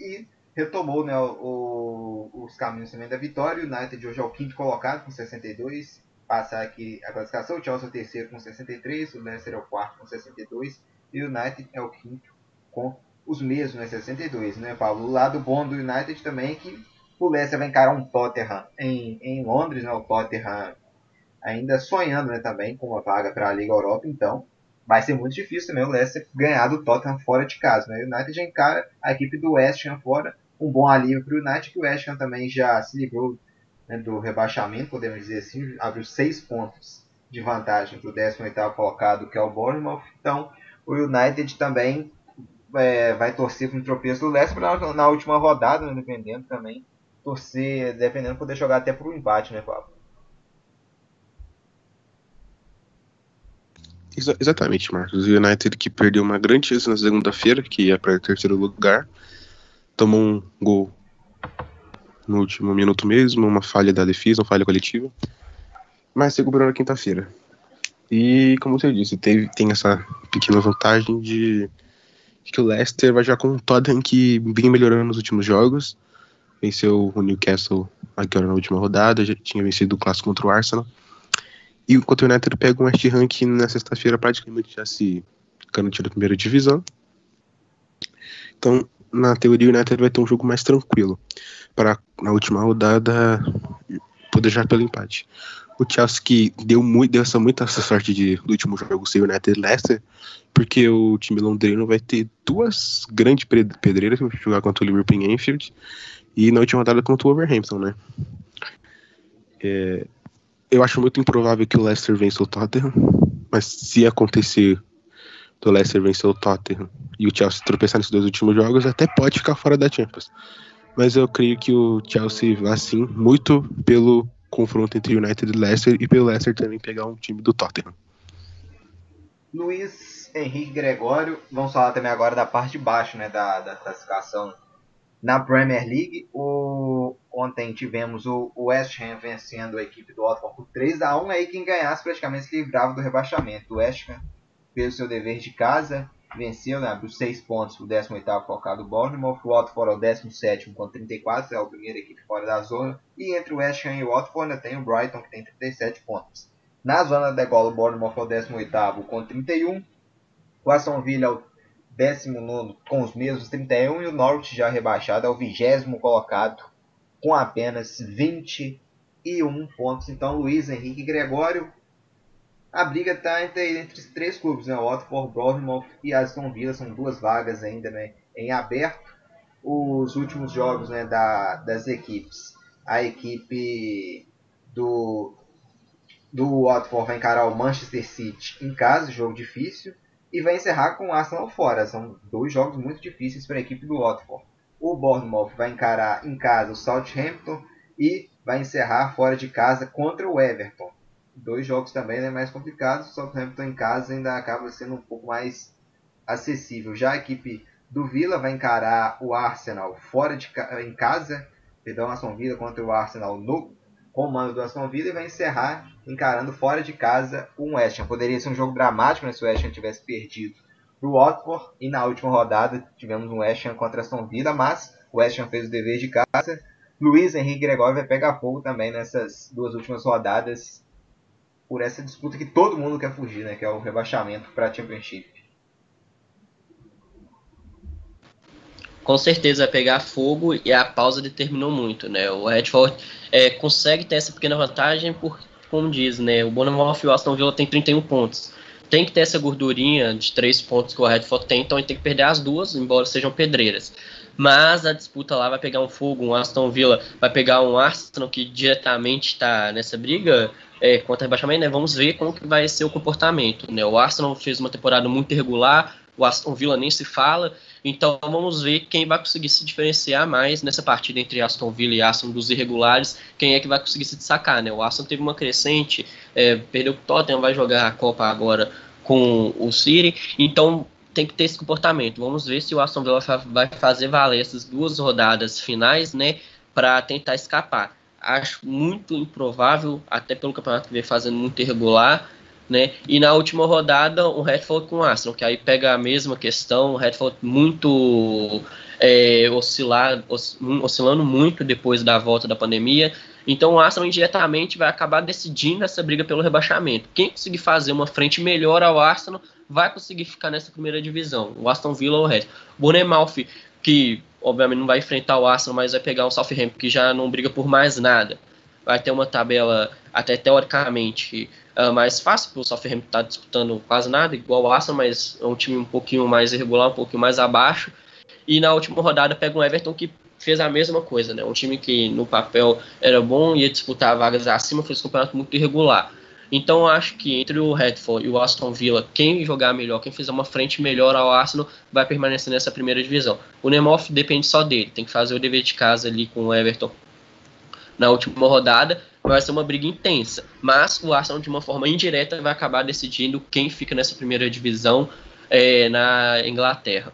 e retomou né, o, os caminhos também da vitória. O United hoje é o quinto colocado com 62, passa aqui a classificação. O Chelsea é o terceiro com 63, o Leicester é o quarto com 62 e o United é o quinto com os mesmos, né, 62, né, Paulo? O lado bom do United também é que o Leicester vai encarar um Tottenham em, em Londres, né, o Tottenham ainda sonhando né, também com uma vaga para a Liga Europa, então vai ser muito difícil também o Leicester ganhar do Tottenham fora de casa. Né? O United encara a equipe do West Ham fora, um bom alívio para o United, que o West Ham também já se livrou né, do rebaixamento, podemos dizer assim, abriu seis pontos de vantagem para o 18º colocado, que é o Bournemouth. Então, o United também é, vai torcer para um tropeço do Leicester na, na última rodada, né, dependendo também, torcer, dependendo, poder jogar até para o empate, né, Pablo? Exa exatamente, Marcos. O United que perdeu uma grande chance na segunda-feira, que ia para terceiro lugar, tomou um gol no último minuto mesmo, uma falha da defesa, uma falha coletiva, mas se recuperou na quinta-feira. E, como você disse, teve, tem essa pequena vantagem de que o Leicester vai já com um Tottenham que vinha melhorando nos últimos jogos, venceu o Newcastle agora na última rodada, já tinha vencido o clássico contra o Arsenal. E enquanto o United pega um West Ham que na sexta-feira praticamente já se garantiu da primeira divisão. Então, na teoria, o United vai ter um jogo mais tranquilo para na última rodada poder já pelo empate. O Chelsea que deu, muito, deu essa muita sorte de, do último jogo ser o United Leicester, porque o time londrino vai ter duas grandes pedreiras para jogar contra o Liverpool em Anfield e na última rodada contra o Wolverhampton, né? É, eu acho muito improvável que o Leicester vença o Tottenham, mas se acontecer do Leicester vencer o Tottenham e o Chelsea tropeçar nesses dois últimos jogos, até pode ficar fora da Champions. Mas eu creio que o Chelsea vai sim, muito pelo confronto entre United e Leicester e pelo Leicester também pegar um time do Tottenham. Luiz Henrique Gregório, vamos falar também agora da parte de baixo né, da, da classificação na Premier League, o, ontem tivemos o, West Ham vencendo a equipe do Watford por 3 a 1 aí quem ganhasse praticamente se livrava do rebaixamento. O West Ham, pelo seu dever de casa, venceu, né, abriu 6 pontos o 18º colocado Bournemouth, o Watford é o 17º com 34, é a primeira equipe fora da zona, e entre o West Ham e o Watford ainda tem o Brighton que tem 37 pontos. Na zona da degola, o Bournemouth é o 18º com 31, o Aston Villa é o 19 com os mesmos 31 e o Norwich já rebaixado ao 20 colocado com apenas 21 pontos. Então, Luiz Henrique Gregório, a briga está entre, entre os três clubes, né? Watford, Bournemouth e Aston Villa, são duas vagas ainda né, em aberto. Os últimos jogos né, da, das equipes. A equipe do, do Watford vai encarar o Manchester City em casa, jogo difícil, e vai encerrar com Arsenal fora. São dois jogos muito difíceis para a equipe do Watford. O Bournemouth vai encarar em casa o Southampton e vai encerrar fora de casa contra o Everton dois jogos também né, mais complicados. O Southampton em casa ainda acaba sendo um pouco mais acessível. Já a equipe do Villa vai encarar o Arsenal fora de em casa, perdão, Aston Villa contra o Arsenal no comando do Aston Villa e vai encerrar encarando fora de casa o West Ham. Poderia ser um jogo dramático né, se o West Ham tivesse perdido para o Watford e na última rodada tivemos um West Ham contra Aston Villa, mas o West Ham fez o dever de casa. Luiz Henrique Gregório vai pegar fogo também nessas duas últimas rodadas por essa disputa que todo mundo quer fugir, né? Que é o rebaixamento para a Championship. Com certeza vai pegar fogo e a pausa determinou muito, né? O Redford é, consegue ter essa pequena vantagem por, como diz, né? O Bournemouth e o Aston Villa tem 31 pontos. Tem que ter essa gordurinha de 3 pontos que o Redford tem, então ele tem que perder as duas, embora sejam pedreiras mas a disputa lá vai pegar um fogo, um Aston Villa vai pegar um Arsenal que diretamente está nessa briga é, contra rebaixamento, né? Vamos ver como que vai ser o comportamento, né? O Arsenal fez uma temporada muito irregular, o Aston Villa nem se fala, então vamos ver quem vai conseguir se diferenciar mais nessa partida entre Aston Villa e Arsenal dos irregulares, quem é que vai conseguir se destacar, né? O Arsenal teve uma crescente, é, perdeu o Tottenham, vai jogar a Copa agora com o City, então tem que ter esse comportamento. Vamos ver se o Aston Villa vai fazer valer essas duas rodadas finais, né, para tentar escapar. Acho muito improvável, até pelo campeonato que vem fazendo muito irregular, né? E na última rodada, o Redford com o Arsenal, que aí pega a mesma questão, o Redford muito é, oscilar, oscilando muito depois da volta da pandemia. Então o Arsenal indiretamente vai acabar decidindo essa briga pelo rebaixamento. Quem conseguir fazer uma frente melhor ao Arsenal vai conseguir ficar nessa primeira divisão. O Aston Villa ou o Red. Bournemouth, que obviamente não vai enfrentar o Arsenal, mas vai pegar o Southampton, que já não briga por mais nada. Vai ter uma tabela até teoricamente uh, mais fácil, porque o Southampton está disputando quase nada, igual o Arsenal, mas é um time um pouquinho mais irregular, um pouquinho mais abaixo. E na última rodada pega um Everton que fez a mesma coisa, né? Um time que no papel era bom, ia disputar vagas acima, fez um campeonato muito irregular. Então acho que entre o Redford e o Aston Villa, quem jogar melhor, quem fizer uma frente melhor ao Arsenal, vai permanecer nessa primeira divisão. O Nemoff depende só dele, tem que fazer o dever de casa ali com o Everton na última rodada, vai ser uma briga intensa. Mas o Arsenal, de uma forma indireta, vai acabar decidindo quem fica nessa primeira divisão é, na Inglaterra.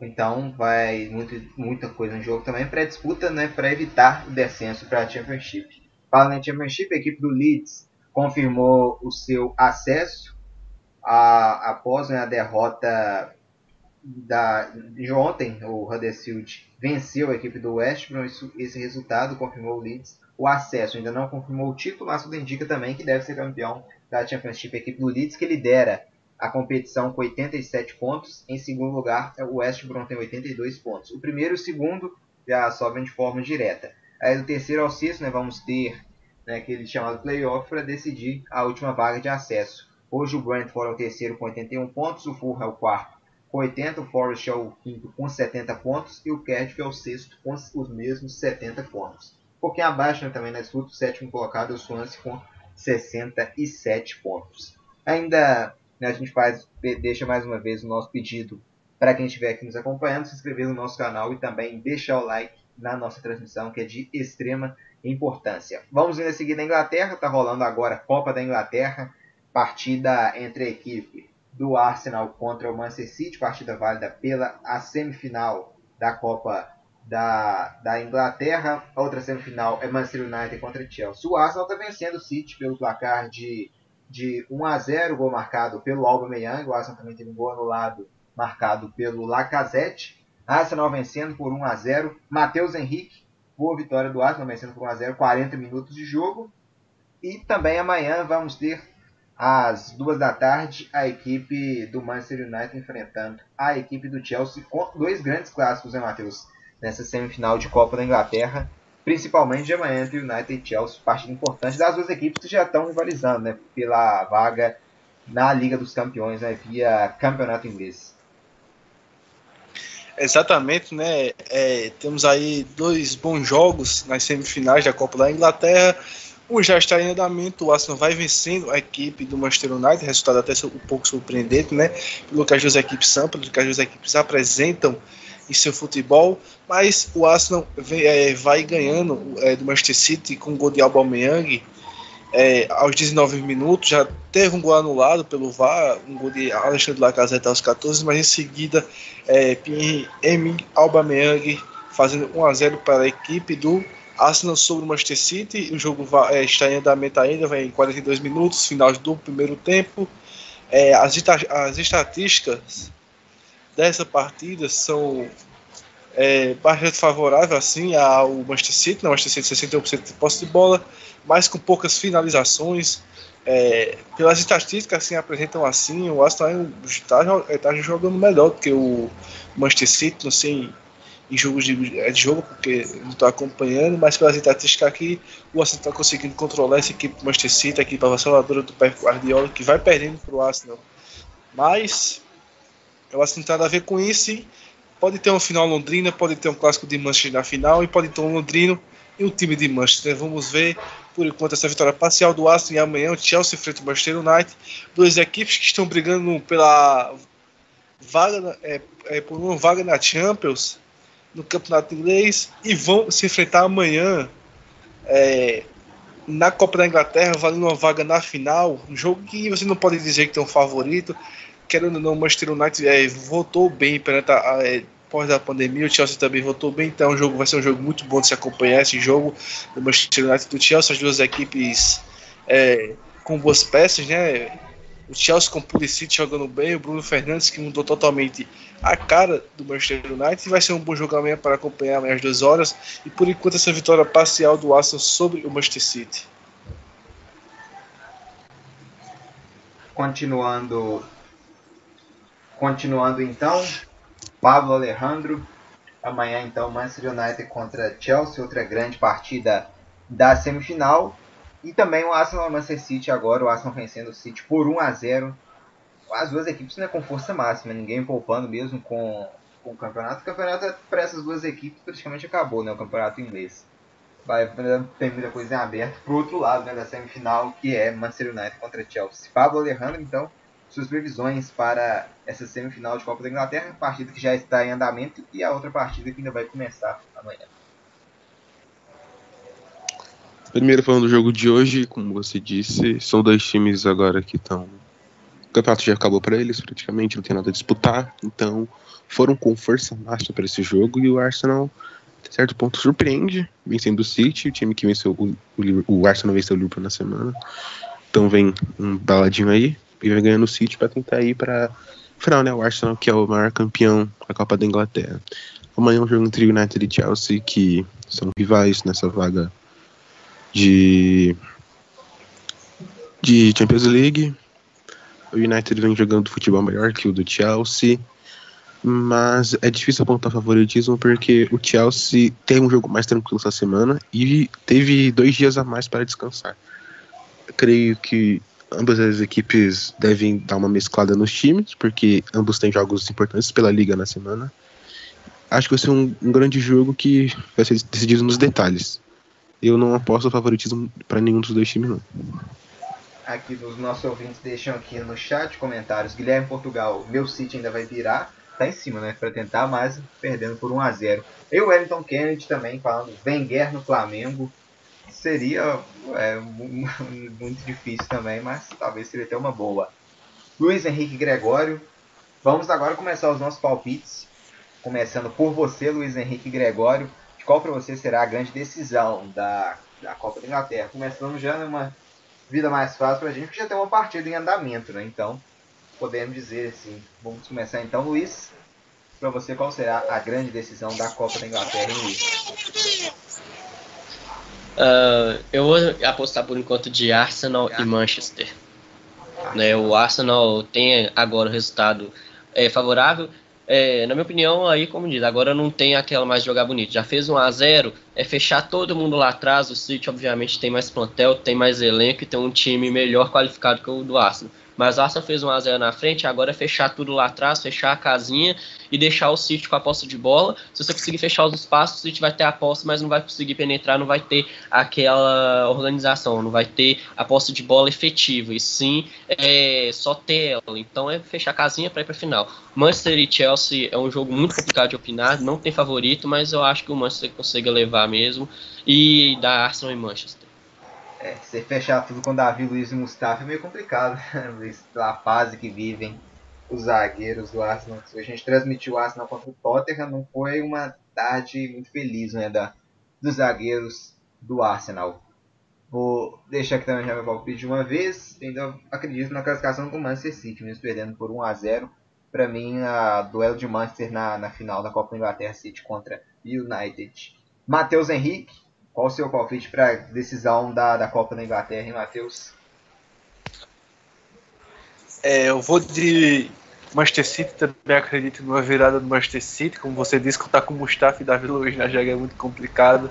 Então vai muito, muita coisa no jogo também para disputa, né, para evitar o descenso para a Championship. Falando em Championship, a equipe do Leeds confirmou o seu acesso a, após né, a derrota da, de ontem. O Huddersfield venceu a equipe do West Brom. Isso, esse resultado confirmou o Leeds o acesso. Ainda não confirmou o título, mas tudo indica também que deve ser campeão da Championship. A equipe do Leeds que lidera a competição com 87 pontos. Em segundo lugar, o West Brom tem 82 pontos. O primeiro e o segundo já sobem de forma direta. Aí do terceiro ao sexto, né, vamos ter né, aquele chamado playoff para decidir a última vaga de acesso. Hoje o Brentford é o terceiro com 81 pontos, o Fulham é o quarto com 80, o Forest é o quinto com 70 pontos e o Cardiff é o sexto com os mesmos 70 pontos. Um pouquinho abaixo né, também na disputa, o sétimo colocado é o Swansea com 67 pontos. Ainda né, a gente faz, deixa mais uma vez o nosso pedido para quem estiver aqui nos acompanhando, se inscrever no nosso canal e também deixar o like na nossa transmissão, que é de extrema importância. Vamos ver a seguir na Inglaterra, está rolando agora a Copa da Inglaterra, partida entre a equipe do Arsenal contra o Manchester City, partida válida pela a semifinal da Copa da, da Inglaterra. A outra semifinal é Manchester United contra Chelsea. O Arsenal está vencendo o City pelo placar de, de 1 a 0, gol marcado pelo Aubameyang. O Arsenal também teve um gol anulado marcado pelo Lacazette. Arsenal vencendo por 1 a 0. Matheus Henrique, boa vitória do Arsenal vencendo por 1 a 0, 40 minutos de jogo. E também amanhã vamos ter às duas da tarde a equipe do Manchester United enfrentando a equipe do Chelsea com dois grandes clássicos, né, Matheus? Nessa semifinal de Copa da Inglaterra. principalmente de amanhã entre United e Chelsea, partida importante das duas equipes que já estão rivalizando né, pela vaga na Liga dos Campeões né, via campeonato inglês. Exatamente, né? É, temos aí dois bons jogos nas semifinais da Copa da Inglaterra. Um já está em andamento, o Arsenal vai vencendo a equipe do Manchester United, resultado até um pouco surpreendente, né? Pelo que as duas equipes são, pelo que as duas equipes apresentam em seu futebol, mas o Arsenal vem, é, vai ganhando é, do Manchester City com o gol de Aubameyang é, aos 19 minutos, já teve um gol anulado pelo VAR, um gol de Alexandre Lacazette aos 14, mas em seguida é, Pierre-Emile Aubameyang fazendo 1 a 0 para a equipe do Arsenal sobre o Manchester City, o jogo vai, é, está em andamento ainda, vai em 42 minutos, final do primeiro tempo. É, as, as estatísticas dessa partida são é, bastante favoráveis assim ao Manchester City, né? Manchester City 61% de posse de bola, mas com poucas finalizações. É, pelas estatísticas assim apresentam assim, o Aston está tá jogando melhor do que o Manchester City, sei em jogos de, é de jogo, porque não estou acompanhando, mas pelas estatísticas aqui, o Arsenal está conseguindo controlar essa equipe do Manchester City, a equipe avassaladora do Pep Guardiola, que vai perdendo para o Arsenal. Mas acho que não tem nada a ver com isso. E pode ter um final londrina, pode ter um clássico de Manchester na final e pode ter um londrino e um time de Manchester. Vamos ver por enquanto essa vitória parcial do Aston e amanhã o Chelsea enfrenta o Manchester United. Duas equipes que estão brigando pela vaga é, é, por uma vaga na Champions no campeonato inglês e vão se enfrentar amanhã é, na Copa da Inglaterra, valendo uma vaga na final. Um jogo que você não pode dizer que tem um favorito querendo ou não, o Manchester United é, voltou bem perante a, é, a pandemia, o Chelsea também voltou bem, então o jogo vai ser um jogo muito bom de se acompanhar esse jogo do Manchester United e do Chelsea, as duas equipes é, com boas peças, né? O Chelsea com o Pulisic jogando bem, o Bruno Fernandes que mudou totalmente a cara do Manchester United. Vai ser um bom jogo amanhã para acompanhar amanhã às duas horas. E por enquanto essa vitória parcial do Arsenal sobre o Manchester City. Continuando Continuando então, Pablo Alejandro. Amanhã então Manchester United contra Chelsea, outra grande partida da semifinal. E também o Arsenal Manchester City agora, o Arsenal vencendo o City por 1 a 0. As duas equipes né, com força máxima, ninguém poupando mesmo com, com o campeonato. O campeonato para essas duas equipes praticamente acabou, né, o campeonato inglês. Vai ter muita coisa em aberto pro outro lado né, da semifinal, que é Manchester United contra Chelsea. Pablo Alejandro, então, suas previsões para essa semifinal de Copa da Inglaterra, partida que já está em andamento e a outra partida que ainda vai começar amanhã. Primeiro falando do jogo de hoje, como você disse, são dois times agora que estão. O campeonato já acabou para eles, praticamente, não tem nada a disputar, então foram com força máxima para esse jogo e o Arsenal, a certo ponto, surpreende, vencendo o City, o time que venceu o, o, o Arsenal venceu o Liverpool na semana. Então vem um baladinho aí, e vai ganhando o City para tentar ir para final, né? O Arsenal, que é o maior campeão da Copa da Inglaterra. Amanhã é um jogo entre United e Chelsea, que são rivais nessa vaga de, de Champions League. O United vem jogando futebol melhor que o do Chelsea, mas é difícil apontar favoritismo porque o Chelsea tem um jogo mais tranquilo essa semana e teve dois dias a mais para descansar. Eu creio que ambas as equipes devem dar uma mesclada nos times, porque ambos têm jogos importantes pela liga na semana. Acho que vai ser um, um grande jogo que vai ser decidido nos detalhes. Eu não aposto favoritismo para nenhum dos dois times, não. Aqui dos nossos ouvintes deixam aqui no chat comentários. Guilherme Portugal, meu City ainda vai virar. Tá em cima, né? Para tentar, mas perdendo por 1 a 0 E o Wellington Kennedy também falando Wenger no Flamengo seria é, muito difícil também, mas talvez seria até uma boa. Luiz Henrique Gregório. Vamos agora começar os nossos palpites. Começando por você, Luiz Henrique Gregório. Qual para você será a grande decisão da, da Copa da Inglaterra? Começando já numa vida mais fácil para a gente, porque já tem uma partida em andamento, né? Então, podemos dizer assim. Vamos começar então, Luiz. Para você, qual será a grande decisão da Copa da Inglaterra, hein, Luiz? Uh, eu vou apostar por enquanto de Arsenal e Manchester. Né, o Arsenal tem agora o resultado é, favorável é, na minha opinião, aí, como diz, agora não tem aquela mais jogar bonito. Já fez um a 0 é fechar todo mundo lá atrás. O City, obviamente, tem mais plantel, tem mais elenco e tem um time melhor qualificado que o do Arsenal. Mas o Arsenal fez um a 0 na frente, agora é fechar tudo lá atrás, fechar a casinha e deixar o City com a posse de bola. Se você conseguir fechar os espaços, o City vai ter a posse, mas não vai conseguir penetrar, não vai ter aquela organização, não vai ter a posse de bola efetiva, e sim é, só ter ela. Então é fechar a casinha para ir para final. Manchester e Chelsea é um jogo muito complicado de opinar, não tem favorito, mas eu acho que o Manchester consegue levar mesmo e da Arsenal e Manchester. É, você fechar tudo com Davi, Luiz e Mustafa é meio complicado, pela fase que vivem os zagueiros do Arsenal. A gente transmitiu o Arsenal contra o Tottenham, não foi uma tarde muito feliz né, da, dos zagueiros do Arsenal. Vou deixar aqui também já meu palpite de uma vez. Ainda acredito na classificação do Manchester City, mesmo perdendo por 1 a 0 Para mim, a duelo de Manchester na, na final da Copa Inglaterra City contra United. Matheus Henrique, qual o seu palpite para decisão da, da Copa da Inglaterra, hein, Matheus? É, eu vou de Manchester City, também acredito numa virada do Manchester City. Como você disse, contar com o Mustafa e Davi Luiz na jaga é muito complicado.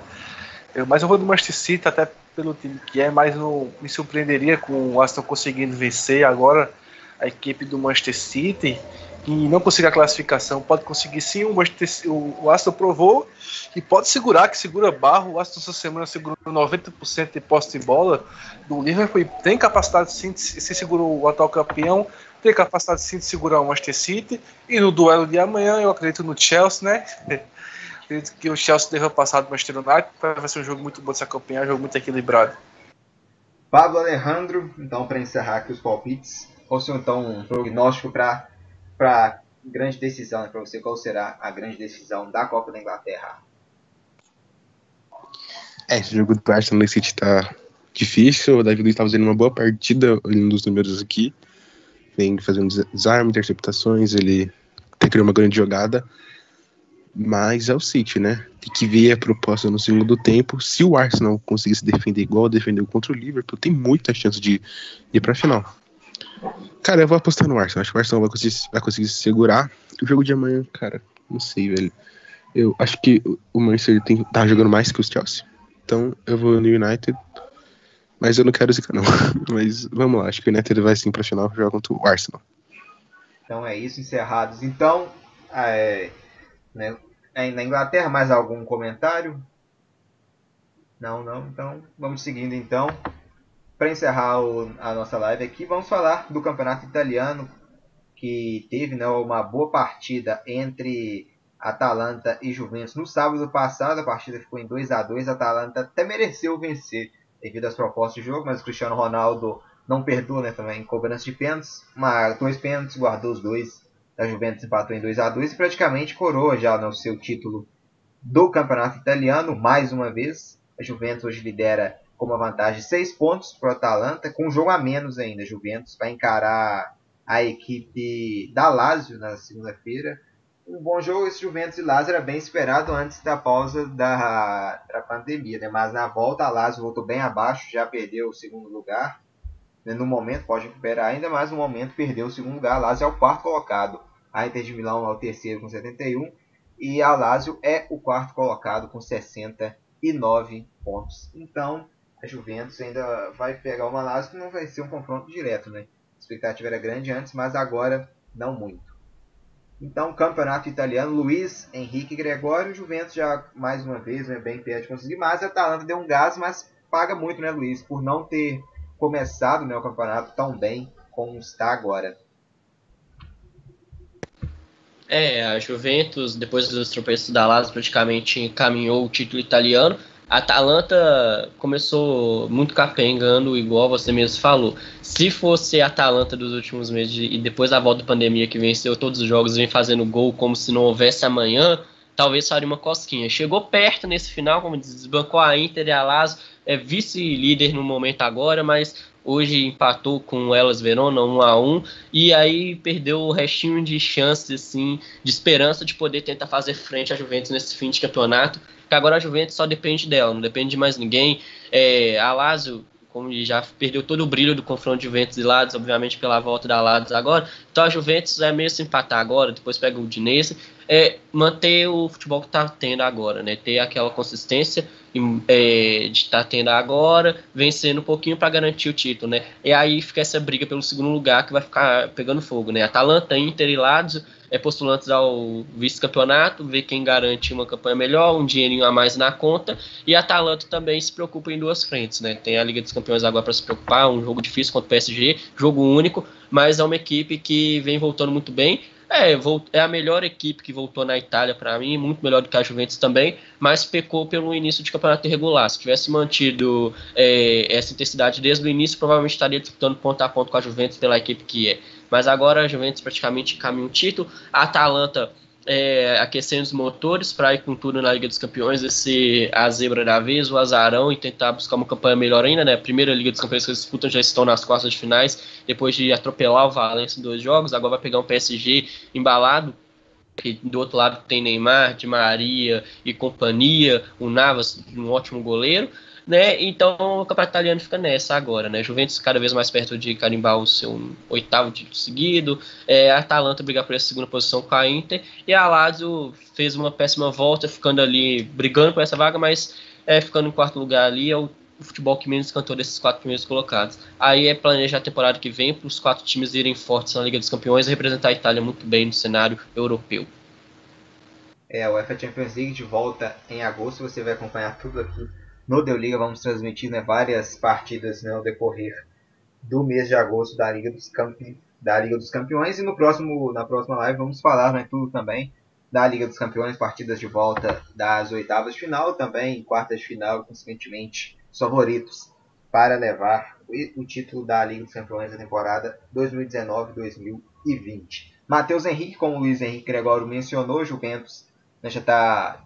Eu, mas eu vou do Manchester City, até pelo time que é, mas não me surpreenderia com o Aston conseguindo vencer agora a equipe do Manchester City e não conseguir a classificação, pode conseguir sim. O, o Aston provou e pode segurar, que segura barro. O Aston essa semana segurou 90% de posse de bola do Liverpool. Tem capacidade sim, se segurou o atual campeão, tem capacidade sim de segurar o Manchester City. E no duelo de amanhã, eu acredito no Chelsea, né? acredito que o Chelsea deva passar do Manchester United. Vai ser um jogo muito bom de se acompanhar, um jogo muito equilibrado. Pablo Alejandro, então, para encerrar aqui os palpites, ou se então um prognóstico para para grande decisão, né, para você, qual será a grande decisão da Copa da Inglaterra? É, esse jogo do Arsenal City tá difícil. O David Luiz tá fazendo uma boa partida, olhando os números aqui. Vem fazendo desarme, interceptações, ele tem criado uma grande jogada. Mas é o City, né? Tem que ver a proposta no segundo tempo. Se o Arsenal conseguir se defender igual defendeu contra o Liverpool, tem muita chance de ir pra final. Cara, eu vou apostar no Arsenal. Acho que o Arsenal vai conseguir, vai conseguir se segurar. O jogo de amanhã, cara, não sei, velho. Eu acho que o Manchester tem, tá jogando mais que os Chelsea. Então eu vou no United. Mas eu não quero zicar, não. Mas vamos lá, acho que o United vai sim pra final jogar contra o Arsenal. Então é isso, encerrados. Então, é, né, na Inglaterra, mais algum comentário? Não, não. Então, vamos seguindo então para encerrar o, a nossa live aqui, vamos falar do campeonato italiano, que teve né, uma boa partida entre Atalanta e Juventus no sábado passado. A partida ficou em 2 a 2 A Atalanta até mereceu vencer devido às propostas de jogo, mas o Cristiano Ronaldo não perdoa né, também em cobrança de pênaltis. Mas dois pênaltis, guardou os dois. A Juventus empatou em 2 a 2 e praticamente coroa já no seu título do campeonato italiano mais uma vez. A Juventus hoje lidera com uma vantagem de 6 pontos para o Atalanta, com um jogo a menos ainda. Juventus vai encarar a equipe da Lazio na segunda-feira. Um bom jogo, esse Juventus e Lazio era bem esperado antes da pausa da, da pandemia, né? mas na volta a Lazio voltou bem abaixo, já perdeu o segundo lugar. No momento, pode recuperar ainda, mas no momento perdeu o segundo lugar. A Lazio é o quarto colocado. A Inter de Milão é o terceiro com 71 e a Lazio é o quarto colocado com 69 pontos. Então, a Juventus ainda vai pegar uma Lazio que não vai ser um confronto direto, né? A expectativa era grande antes, mas agora não muito. Então, campeonato italiano, Luiz Henrique Gregório, Juventus já mais uma vez né, bem perto de conseguir, mas a Atalanta deu um gás, mas paga muito, né, Luiz, por não ter começado né, o campeonato tão bem como está agora. É, a Juventus, depois dos tropeços da Lazio, praticamente encaminhou o título italiano. A Atalanta começou muito capengando, igual você mesmo falou. Se fosse a Atalanta dos últimos meses e depois da volta da pandemia que venceu todos os jogos vem fazendo gol como se não houvesse amanhã, talvez faria uma cosquinha. Chegou perto nesse final, como desbancou a Inter e a Lazio, é vice-líder no momento agora, mas hoje empatou com Elas Verona 1 a 1 e aí perdeu o restinho de chances assim, de esperança de poder tentar fazer frente à Juventus nesse fim de campeonato que agora a Juventus só depende dela, não depende de mais ninguém. É, a Lazio, como já perdeu todo o brilho do confronto de Juventus e Lados, obviamente pela volta da Lados agora. Então a Juventus é meio se empatar agora, depois pega o Udinese, é manter o futebol que está tendo agora, né? Ter aquela consistência é, de estar tá tendo agora, vencendo um pouquinho para garantir o título, né? E aí fica essa briga pelo segundo lugar que vai ficar pegando fogo, né? Atalanta, Inter e Lazio é postulantes ao vice-campeonato, ver quem garante uma campanha melhor, um dinheirinho a mais na conta, e a Atalanta também se preocupa em duas frentes, né? Tem a Liga dos Campeões agora para se preocupar, um jogo difícil contra o PSG, jogo único, mas é uma equipe que vem voltando muito bem, é, é a melhor equipe que voltou na Itália para mim, muito melhor do que a Juventus também, mas pecou pelo início de campeonato irregular. Se tivesse mantido é, essa intensidade desde o início, provavelmente estaria disputando ponto a ponto com a Juventus pela equipe que é. Mas agora a Juventus praticamente caminha um título. A Atalanta é, aquecendo os motores para ir com tudo na Liga dos Campeões e ser a zebra da vez, o azarão e tentar buscar uma campanha melhor ainda, né? Primeira Liga dos Campeões que eles disputam já estão nas quartas de finais, depois de atropelar o Valencia em dois jogos, agora vai pegar um PSG embalado que do outro lado tem Neymar, Di Maria e companhia, o Navas, um ótimo goleiro, né? Então o campeonato italiano fica nessa agora, né? Juventus cada vez mais perto de carimbar o seu oitavo título seguido, é, a Atalanta brigar por essa segunda posição com a Inter e a Lazio fez uma péssima volta, ficando ali brigando por essa vaga, mas é, ficando em quarto lugar ali é o o futebol que menos cantou desses quatro primeiros colocados. Aí é planejar a temporada que vem para os quatro times irem fortes na Liga dos Campeões e representar a Itália muito bem no cenário europeu. É, a UEFA Champions League de volta em agosto, você vai acompanhar tudo aqui no Deu Liga. Vamos transmitir né, várias partidas né, decorrer do mês de agosto da Liga dos, Campe... da Liga dos Campeões. E no próximo, na próxima live vamos falar né, tudo também da Liga dos Campeões, partidas de volta das oitavas de final, também quartas de final, consequentemente favoritos para levar o título da Liga dos Campeões da temporada 2019-2020. Matheus Henrique, como o Luiz Henrique Gregório mencionou, Juventus né, já está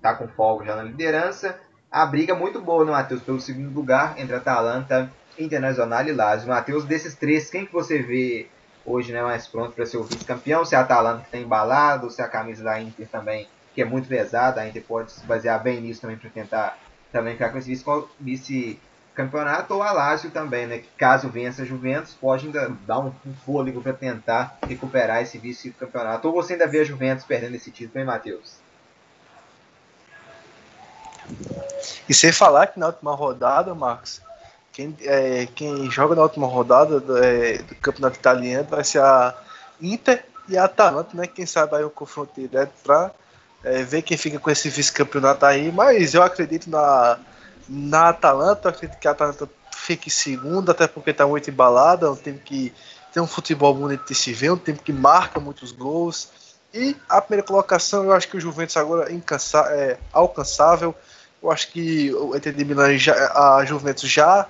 tá com folga já na liderança. A briga muito boa, né, Matheus, pelo segundo lugar entre Atalanta, Internacional e Lazio. Matheus, desses três, quem que você vê hoje né, mais pronto para ser o vice-campeão? Se a Atalanta está embalado, se a camisa da Inter também, que é muito pesada, a Inter pode se basear bem nisso também para tentar também ficar com esse vice-campeonato, ou a Lazio também, né? Que caso vença a Juventus, pode ainda dar um, um fôlego para tentar recuperar esse vice-campeonato. Ou você ainda vê a Juventus perdendo esse título, hein, Matheus? E sem falar que na última rodada, Marcos, quem, é, quem joga na última rodada do, é, do, campeonato italiano vai ser a Inter e a Atalanta, né? Quem sabe aí um confronto direto para é, ver quem fica com esse vice-campeonato aí, mas eu acredito na, na Atalanta, eu acredito que a Atalanta fique em segundo, até porque está muito embalada, é um time que tem um futebol bonito de se ver, um time que marca muitos gols. E a primeira colocação, eu acho que o Juventus agora é, é alcançável. Eu acho que o Inter de Milan, já, a Juventus já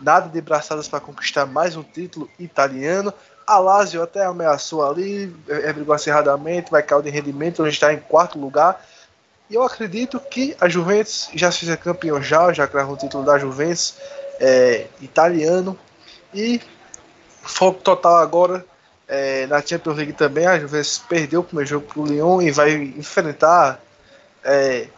nada de braçadas para conquistar mais um título italiano. A Lazio até ameaçou ali, é, é, brigou acirradamente, vai cair de rendimento, onde está em quarto lugar. E eu acredito que a Juventus já se fizer campeão já, já cravou o título da Juventus é, italiano. E foco total agora é, na Champions League também. A Juventus perdeu o primeiro jogo para o Lyon e vai enfrentar é,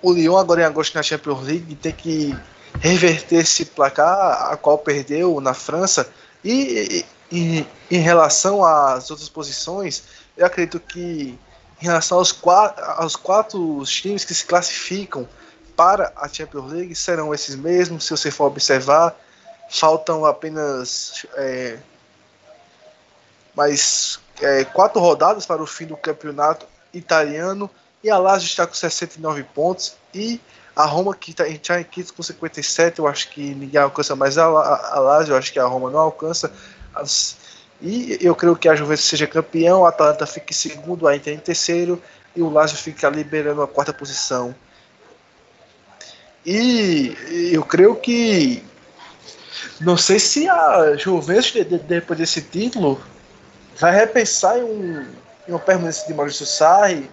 o Lyon agora em agosto na Champions League tem que reverter esse placar, a qual perdeu na França. E, e em relação às outras posições, eu acredito que em relação aos quatro, aos quatro times que se classificam para a Champions League, serão esses mesmos. Se você for observar, faltam apenas é, mais é, quatro rodadas para o fim do campeonato italiano. E a Lazio está com 69 pontos. E a Roma, que está tá em quinto com 57, eu acho que ninguém alcança mais a, a, a Lazio, eu acho que a Roma não alcança. As, e eu creio que a Juventus seja campeão, a Atalanta fique em segundo, a Inter em terceiro e o Lazio fica liberando a quarta posição. E eu creio que não sei se a Juventus depois desse título vai repensar em um, em uma permanência de Maurício Sarri,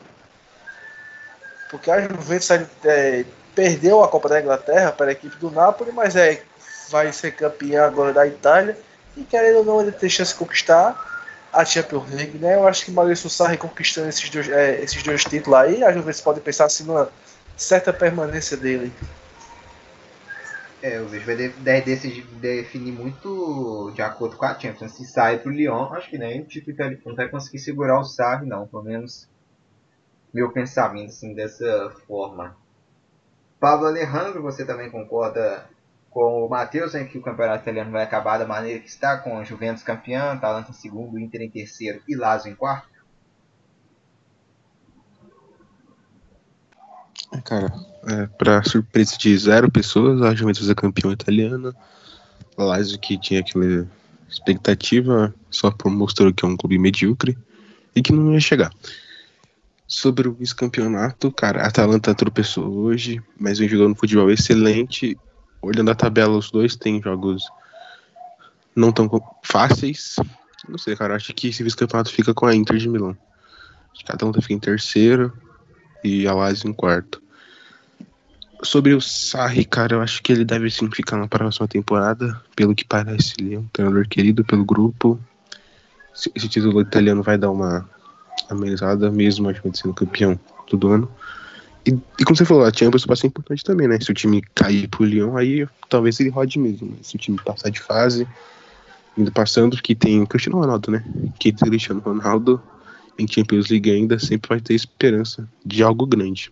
porque a Juventus é, perdeu a Copa da Inglaterra para a equipe do Napoli, mas é vai ser campeã agora da Itália e querendo ou não ele tem chance de conquistar a Champions League, né? Eu acho que Maurício Sarri conquistando esses dois, é, esses dois títulos aí, a Juventus pode pensar assim numa certa permanência dele. É, eu vejo vai de, de, de, definir muito de acordo com a Champions. Se sai pro Lyon, acho que nem o título italiano não vai conseguir segurar o Sarri, não. Pelo menos meu pensamento assim, dessa forma. Pablo Alejandro, você também concorda com o Matheus em que o campeonato italiano vai acabar da maneira que está, com Juventus campeão, Atalanta em segundo, Inter em terceiro e Lazio em quarto? Cara, é, para surpresa de zero pessoas, a Juventus é campeão italiana. Lazio que tinha aquela expectativa só mostrou que é um clube medíocre e que não ia chegar. Sobre o vice-campeonato, cara, a Atalanta tropeçou hoje, mas vem jogando futebol excelente. Olhando a tabela, os dois têm jogos não tão fáceis. Não sei, cara, acho que esse vice-campeonato fica com a Inter de Milão. Acho que a Atalanta fica em terceiro e a Lazio em quarto. Sobre o Sarri, cara, eu acho que ele deve sim ficar na próxima temporada. Pelo que parece, ele é um treinador querido pelo grupo. Esse título italiano vai dar uma amenizada mesmo a gente sendo campeão todo ano. E, e, como você falou, a Champions vai ser importante também, né? Se o time cair pro Lyon, aí talvez ele rode mesmo. Se o time passar de fase, indo passando, que tem o Cristiano Ronaldo, né? Que tem o Cristiano Ronaldo em Champions League ainda sempre vai ter esperança de algo grande.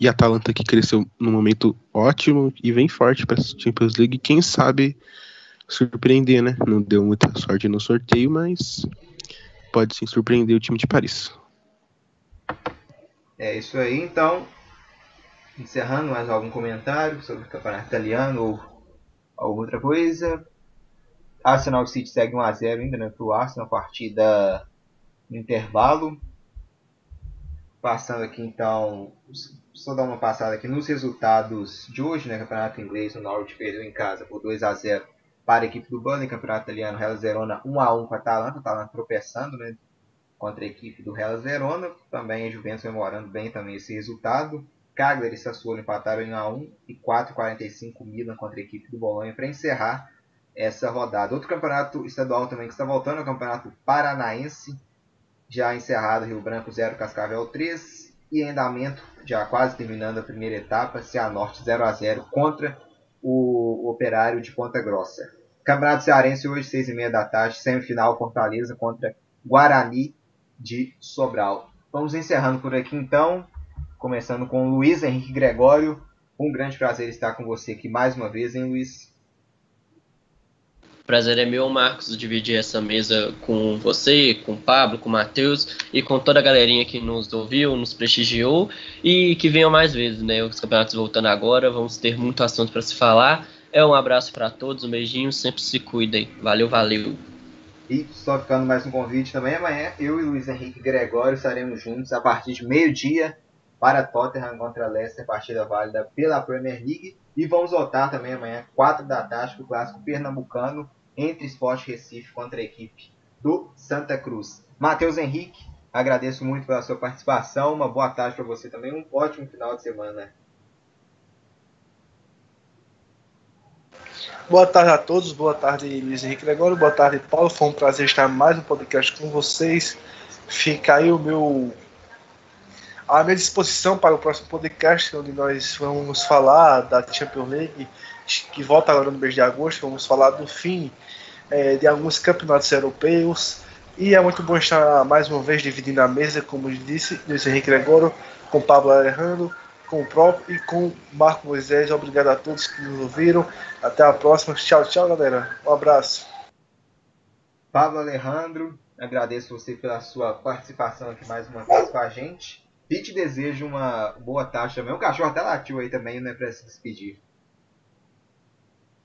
E a Atalanta que cresceu num momento ótimo e vem forte para Champions League, quem sabe surpreender, né? Não deu muita sorte no sorteio, mas pode sim surpreender o time de Paris. É isso aí, então. Encerrando mais algum comentário sobre o campeonato italiano ou alguma outra coisa. Arsenal City segue 1x0 ainda né, para o Arsenal, partida no intervalo. Passando aqui então, só dar uma passada aqui nos resultados de hoje, né? Campeonato inglês, o Norwich perdeu em casa por 2 a 0 para a equipe do Burnley, campeonato italiano, Hellas Verona 1 a 1 com a Atalanta, Atalanta tropeçando, né, contra a equipe do Hellas Verona, também a Juventus comemorando bem também esse resultado. Cagliari e Sassuolo empataram em 1 a 1 e 4:45 Milan contra a equipe do Bolonha para encerrar essa rodada. Outro campeonato estadual também que está voltando é o campeonato paranaense, já encerrado Rio Branco 0 Cascavel 3 e em andamento, já quase terminando a primeira etapa, Cianorte 0 a 0 contra o Operário de Ponta Grossa. Campeonato Cearense hoje, 6 e meia da tarde, semifinal Fortaleza contra Guarani de Sobral. Vamos encerrando por aqui então, começando com Luiz Henrique Gregório. Um grande prazer estar com você aqui mais uma vez, hein, Luiz? Prazer é meu, Marcos, dividir essa mesa com você, com o Pablo, com o Matheus e com toda a galerinha que nos ouviu, nos prestigiou e que venham mais vezes, né? Os campeonatos voltando agora, vamos ter muito assunto para se falar. É um abraço para todos, um beijinho, sempre se cuidem. Valeu, valeu. E só ficando mais um convite também, amanhã eu e Luiz Henrique Gregório estaremos juntos a partir de meio-dia para Tottenham contra Leicester, partida válida pela Premier League. E vamos voltar também amanhã, 4 da tarde, o clássico pernambucano entre Sport Recife contra a equipe do Santa Cruz. Matheus Henrique, agradeço muito pela sua participação. Uma boa tarde para você também. Um ótimo final de semana. Boa tarde a todos, boa tarde Luiz Henrique Gregório, boa tarde Paulo, foi um prazer estar mais um podcast com vocês. Fica aí o meu à minha disposição para o próximo podcast, onde nós vamos falar da Champions League, que volta agora no mês de agosto. Vamos falar do fim é, de alguns campeonatos europeus. E é muito bom estar mais uma vez dividindo a mesa, como disse, Luiz Henrique Gregório, com Pablo Alejandro, com o próprio e com Marco Moisés. Obrigado a todos que nos ouviram. Até a próxima. Tchau, tchau, galera. Um abraço. Pablo Alejandro, agradeço você pela sua participação aqui mais uma vez com a gente. E te desejo uma boa tarde também. O cachorro até latiu aí também, né, pra se despedir.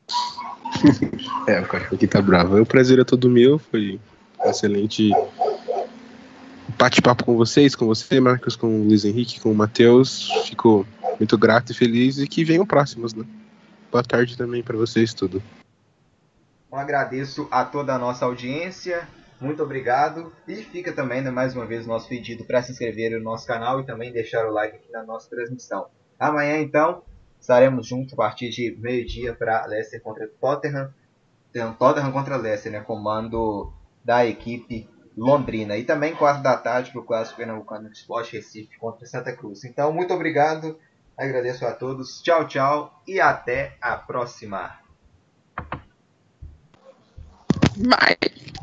é, o cachorro aqui tá bravo. O prazer é todo meu, foi excelente bate-papo com vocês, com você, Marcos, com o Luiz Henrique, com o Matheus. Fico muito grato e feliz e que venham próximos, né? Boa tarde também para vocês, tudo. Eu agradeço a toda a nossa audiência. Muito obrigado. E fica também, né, mais uma vez, o nosso pedido para se inscrever no nosso canal e também deixar o like aqui na nossa transmissão. Amanhã, então, estaremos juntos a partir de meio-dia para Leicester contra Tottenham. Então, Tottenham contra Leicester, né, comando da equipe Londrina. E também 4 da tarde para o clássico pernambucano Sport Recife contra Santa Cruz. Então, muito obrigado Agradeço a todos. Tchau, tchau e até a próxima. Bye.